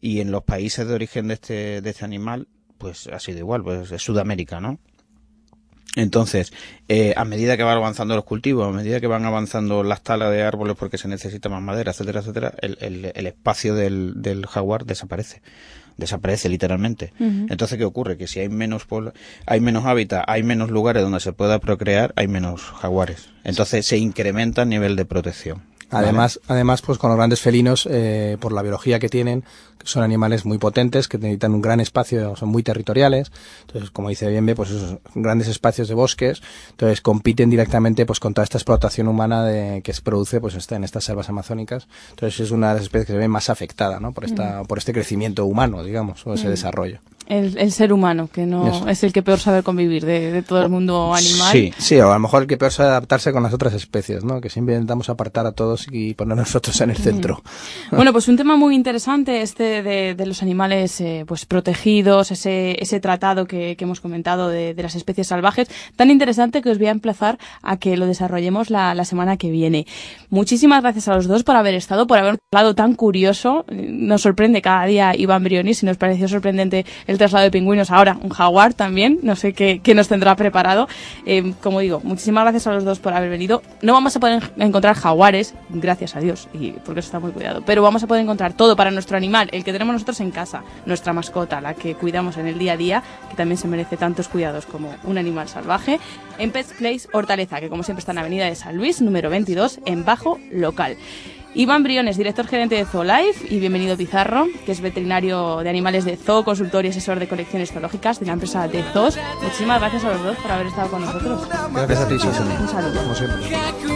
Y en los países de origen de este, de este animal, pues ha sido igual, pues es Sudamérica, ¿no? Entonces, eh, a medida que van avanzando los cultivos, a medida que van avanzando las talas de árboles porque se necesita más madera, etcétera, etcétera, el, el- el espacio del, del jaguar desaparece. Desaparece literalmente. Entonces, ¿qué ocurre? Que si hay menos pobla- hay menos hábitat, hay menos lugares donde se pueda procrear, hay menos jaguares. Entonces se incrementa el nivel de protección. ¿vale? Además, además, pues con los grandes felinos, eh, por la biología que tienen, son animales muy potentes que necesitan un gran espacio, son muy territoriales. Entonces, como dice Bienve, pues esos grandes espacios de bosques, entonces compiten directamente pues con toda esta explotación humana de, que se produce pues en estas selvas amazónicas. Entonces es una de las especies que se ve más afectada, ¿no? Por esta, por este crecimiento humano, digamos, o ese Mm. desarrollo. El, ser humano, que no Eso. es el que peor sabe convivir de, de todo el mundo animal. Sí, sí, o a lo mejor el que peor sabe adaptarse con las otras especies, ¿no? Que siempre intentamos apartar a todos y poner nosotros en el centro. Bueno, pues un tema muy interesante este de, de los animales eh, pues protegidos, ese, ese tratado que, que hemos comentado de, de las especies salvajes, tan interesante que os voy a emplazar a que lo desarrollemos la, la semana que viene. Muchísimas gracias a los dos por haber estado, por haber hablado tan curioso. Nos sorprende cada día Iván Brionis y nos pareció sorprendente el traslado de pingüinos. Ahora un jaguar también, no sé qué, qué nos tendrá preparado. Eh, como digo, muchísimas gracias a los dos por haber venido. No vamos a poder encontrar jaguares, gracias a Dios, y porque eso está muy cuidado, pero vamos a poder encontrar todo para nuestro animal, el que tenemos nosotros en casa, nuestra mascota, la que cuidamos en el día a día, que también se merece tantos cuidados como un animal salvaje, en Pets Place Hortaleza, que como siempre está en Avenida de San Luis, número 22, en Bajo Local. Iván Briones, director gerente de ZooLife, y bienvenido Pizarro, que es veterinario de animales de zoo, consultor y asesor de colecciones zoológicas de la empresa de Zoos. Muchísimas gracias a los dos por haber estado con nosotros. Gracias a ti, Susana. Un saludo. Como siempre.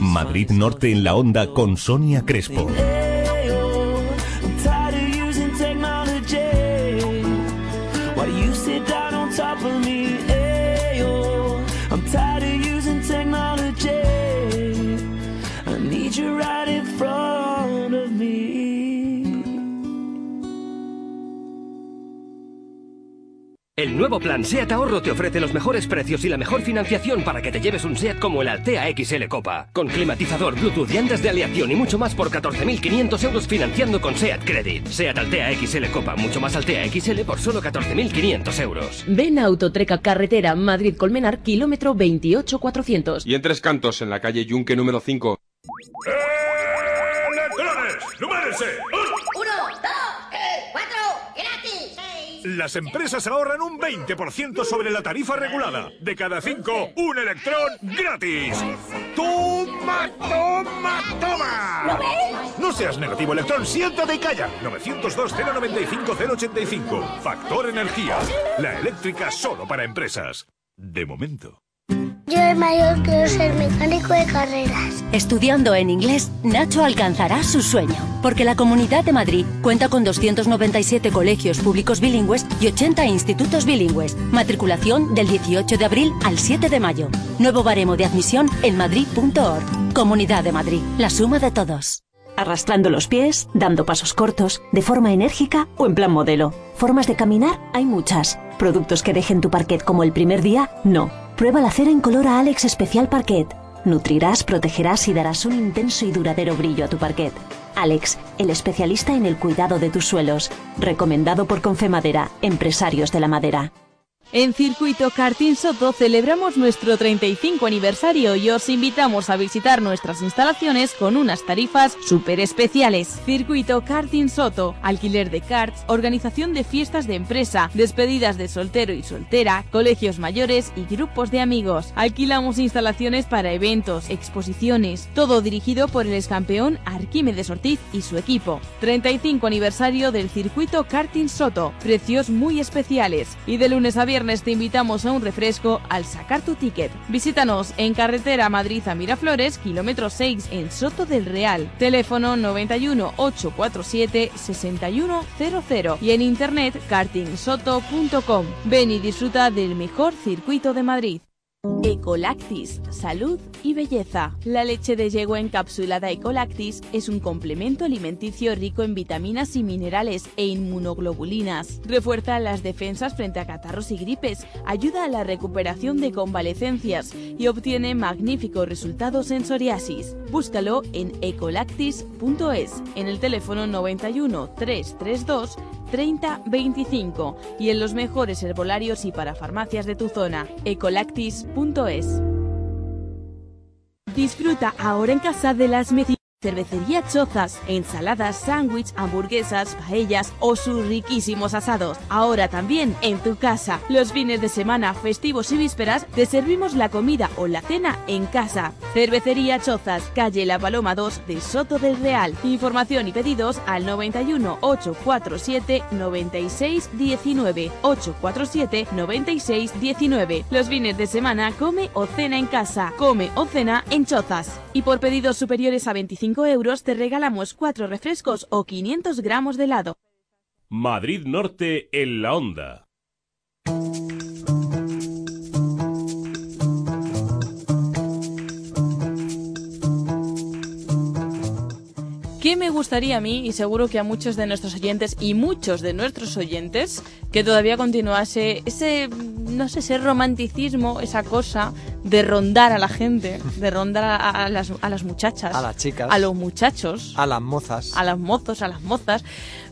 Madrid Norte en la onda con Sonia Crespo. El nuevo plan SEAT Ahorro te ofrece los mejores precios y la mejor financiación para que te lleves un SEAT como el Altea XL Copa. Con climatizador, Bluetooth, llantas de aleación y mucho más por 14.500 euros financiando con SEAT Credit. SEAT Altea XL Copa, mucho más Altea XL por solo 14.500 euros. Ven a Autotreca Carretera Madrid-Colmenar, kilómetro 28400. Y en Tres Cantos, en la calle Yunque número 5. ¡Electrones! ¡Numérese! Las empresas ahorran un 20% sobre la tarifa regulada. De cada cinco, un electrón gratis. ¡Toma, toma, toma! ¿Lo ves? No seas negativo, electrón, siéntate y calla. 902-095-085. Factor Energía. La eléctrica solo para empresas. De momento. Yo de mayor quiero ser mecánico de carreras. Estudiando en inglés, Nacho alcanzará su sueño, porque la Comunidad de Madrid cuenta con 297 colegios públicos bilingües y 80 institutos bilingües. Matriculación del 18 de abril al 7 de mayo. Nuevo baremo de admisión en madrid.org. Comunidad de Madrid, la suma de todos. Arrastrando los pies, dando pasos cortos, de forma enérgica o en plan modelo. Formas de caminar hay muchas. Productos que dejen tu parquet como el primer día, no. Prueba la cera incolora Alex Especial Parquet. Nutrirás, protegerás y darás un intenso y duradero brillo a tu parquet. Alex, el especialista en el cuidado de tus suelos. Recomendado por Confemadera, empresarios de la madera. En Circuito Karting Soto celebramos nuestro 35 aniversario y os invitamos a visitar nuestras instalaciones con unas tarifas súper especiales. Circuito Karting Soto, alquiler de karts, organización de fiestas de empresa, despedidas de soltero y soltera, colegios mayores y grupos de amigos. Alquilamos instalaciones para eventos, exposiciones, todo dirigido por el excampeón Arquímedes Ortiz y su equipo. 35 aniversario del Circuito Karting Soto, precios muy especiales y de lunes a viernes te invitamos a un refresco al sacar tu ticket. Visítanos en carretera Madrid a Miraflores, kilómetro 6 en Soto del Real. Teléfono 91 847 6100 y en internet kartingsoto.com. Ven y disfruta del mejor circuito de Madrid. Ecolactis, salud y belleza. La leche de yegua encapsulada Ecolactis es un complemento alimenticio rico en vitaminas y minerales e inmunoglobulinas. Refuerza las defensas frente a catarros y gripes, ayuda a la recuperación de convalecencias y obtiene magníficos resultados en psoriasis. Búscalo en ecolactis.es en el teléfono 91 332 3025 y en los mejores herbolarios y para farmacias de tu zona. ecolactis.es. Disfruta ahora en casa de las mecinas. Cervecería Chozas, ensaladas, sándwich, hamburguesas, paellas o sus riquísimos asados. Ahora también en tu casa. Los fines de semana, festivos y vísperas te servimos la comida o la cena en casa. Cervecería Chozas, calle La Paloma 2 de Soto del Real. Información y pedidos al 91 847 96 19 847 96 19. Los fines de semana come o cena en casa. Come o cena en Chozas. Y por pedidos superiores a 25 euros te regalamos 4 refrescos o 500 gramos de helado. Madrid Norte en la onda. ¿Qué me gustaría a mí, y seguro que a muchos de nuestros oyentes y muchos de nuestros oyentes, que todavía continuase ese, no sé, ese romanticismo, esa cosa de rondar a la gente, de rondar a, a las, a las muchachas, A las chicas. a los muchachos, A las mozas. a los mozos, a las mozas.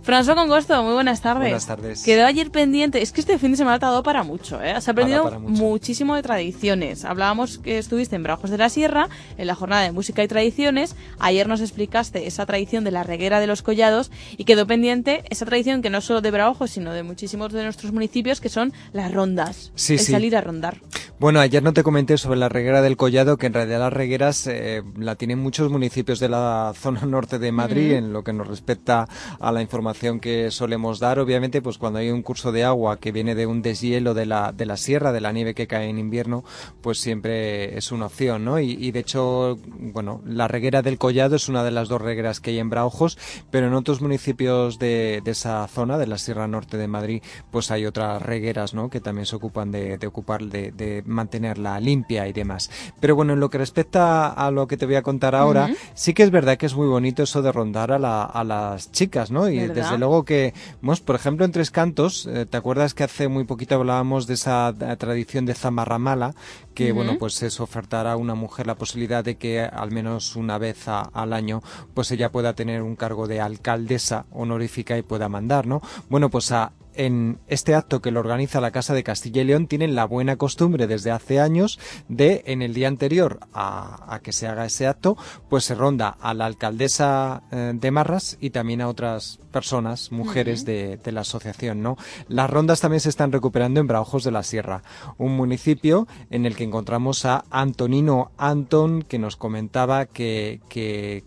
François Congosto, muy buenas tardes. Buenas tardes. Quedó ayer pendiente. Es que este fin de semana te ha dado para mucho, ¿eh? Has aprendido para mucho. muchísimo de tradiciones. Hablábamos que estuviste en Brajos de la Sierra, en la jornada de música y tradiciones. Ayer nos explicaste esa tradición de la reguera de los collados y quedó pendiente esa tradición que no solo de Brajos, sino de muchísimos de nuestros municipios, que son las rondas. Sí, el sí. salir a rondar. Bueno, ayer no te comenté sobre la reguera del Collado, que en realidad las regueras eh, la tienen muchos municipios de la zona norte de Madrid, Ujú. en lo que nos respecta a la información que solemos dar. Obviamente, pues cuando hay un curso de agua que viene de un deshielo de la, de la sierra, de la nieve que cae en invierno, pues siempre es una opción, ¿no? Y, y de hecho, bueno, la reguera del Collado es una de las dos regueras que hay en Braujos, pero en otros municipios de, de esa zona, de la Sierra Norte de Madrid, pues hay otras regueras, ¿no? Que también se ocupan de, de ocupar, de, de mantenerla limpia y demás. Pero bueno, en lo que respecta a lo que te voy a contar ahora, sí que es verdad que es muy bonito eso de rondar a, la- a las chicas, ¿no? Y ¿Verdad? desde luego que, pues, por ejemplo, en Tres Cantos, eh, ¿te acuerdas que hace muy poquito hablábamos de esa eh, tradición de zamarramala? Que, bueno, pues es ofertar a una mujer la posibilidad de que al menos una vez a- al año, pues ella pueda tener un cargo de alcaldesa honorífica y pueda mandar, ¿no? Bueno, pues a en este acto que lo organiza la Casa de Castilla y León tienen la buena costumbre desde hace años de en el día anterior a, a que se haga ese acto pues se ronda a la alcaldesa eh, de Marras y también a otras personas, mujeres de, de la asociación, ¿no? Las rondas también se están recuperando en Braujos de la Sierra, un municipio en el que encontramos a Antonino Anton que nos comentaba que, que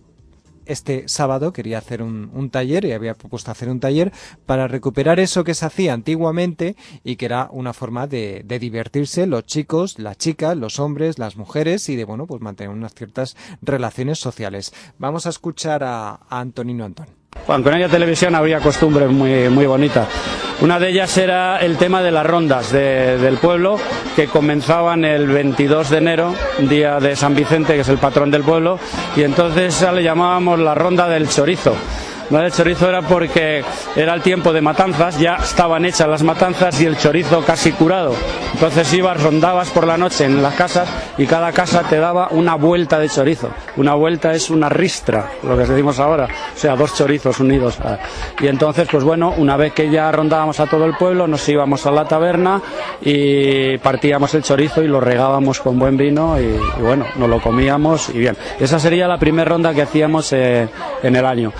este sábado quería hacer un, taller y había propuesto hacer un taller para recuperar eso que se hacía antiguamente y que era una forma de, de divertirse los chicos, las chicas, los hombres, las mujeres y de bueno pues mantener unas ciertas relaciones sociales. Vamos a escuchar a, a Antonino Antón. Bueno, con aquella televisión había costumbres muy, muy bonitas. Una de ellas era el tema de las rondas de- del pueblo, que comenzaban el 22 de enero, día de San Vicente, que es el patrón del pueblo, y entonces a le llamábamos la ronda del chorizo. ¿Vale? El chorizo era porque era el tiempo de matanzas, ya estaban hechas las matanzas y el chorizo casi curado. Entonces ibas, rondabas por la noche en las casas y cada casa te daba una vuelta de chorizo. Una vuelta es una ristra, lo que decimos ahora, o sea, dos chorizos unidos. ah. Y entonces, pues bueno, una vez que ya rondábamos a todo el pueblo, nos íbamos a la taberna y partíamos el chorizo y lo regábamos con buen vino y, y bueno, nos lo comíamos y bien. Esa sería la primera ronda que hacíamos eh, en el año.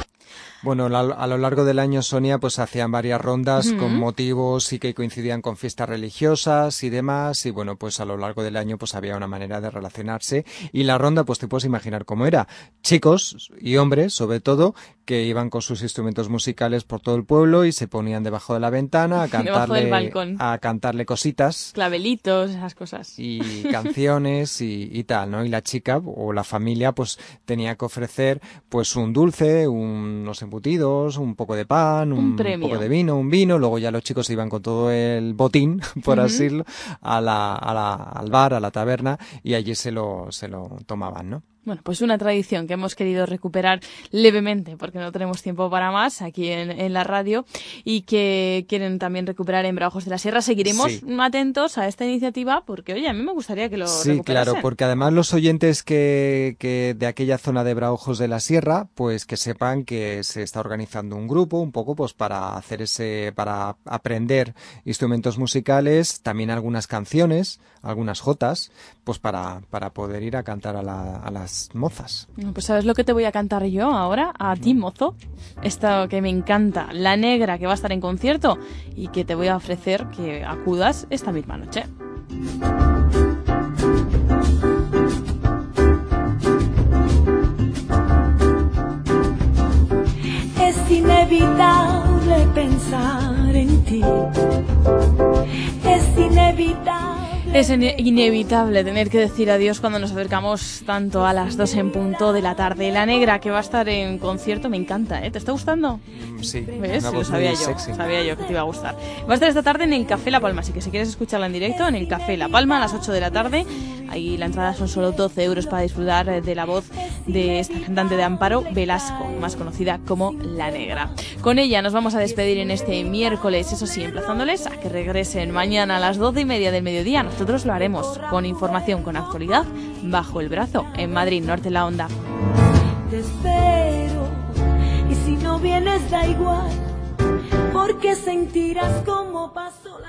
Bueno, a lo largo del año, Sonia, pues hacían varias rondas con motivos y que coincidían con fiestas religiosas y demás. Y bueno, pues a lo largo del año pues había una manera de relacionarse. Y la ronda, pues te puedes imaginar cómo era. Chicos y hombres, sobre todo, que iban con sus instrumentos musicales por todo el pueblo y se ponían debajo de la ventana a cantarle, a cantarle cositas Clavelitos, esas cosas. y canciones y, y tal, ¿no? Y la chica o la familia pues tenía que ofrecer pues un dulce, un, no sé, embutidos, un poco de pan, un, premio. poco de vino, un vino, luego ya los chicos se iban con todo el botín, por así decirlo, a la, a la- al bar, a la taberna, y allí se lo, se lo tomaban, ¿no? Bueno, pues una tradición que hemos querido recuperar levemente, porque no tenemos tiempo para más aquí en, en la radio, y que quieren también recuperar en Braujos de la Sierra. Seguiremos Sí. atentos a esta iniciativa, porque, oye, a mí me gustaría que lo Sí, claro, porque además los oyentes que, que de aquella zona de Braujos de la Sierra, pues que sepan que se está organizando un grupo un poco pues para hacer ese, para aprender instrumentos musicales, también algunas canciones, algunas jotas, pues para, para poder ir a cantar a, la- a las mozas. Pues sabes lo que te voy a cantar yo ahora, a ti, mozo. Esto que me encanta, La Negra, que va a estar en concierto y que te voy a ofrecer que acudas esta misma noche. Es inevitable pensar en ti. Es inevitable. Es ine- inevitable tener que decir adiós cuando nos acercamos tanto a las 2 en punto de la tarde. La Negra, que va a estar en concierto, me encanta, ¿eh? ¿Te está gustando? Sí, ¿Ves? una Lo sabía muy yo, sexy. sabía yo que te iba a gustar. Va a estar esta tarde en el Café La Palma, así que si quieres escucharla en directo, en el Café La Palma a las 8 de la tarde. Ahí la entrada son solo 12 euros para disfrutar eh, de la voz de esta cantante de Amparo, Velasco, más conocida como La Negra. Con ella nos vamos a despedir en este miércoles, eso sí, emplazándoles a que regresen mañana a las 12 y media del mediodía. Nosotros lo haremos con información, con actualidad, bajo el brazo, en Madrid, Norte la Onda. Te espero. Y si no vienes, da igual. Porque sentirás como pasó la.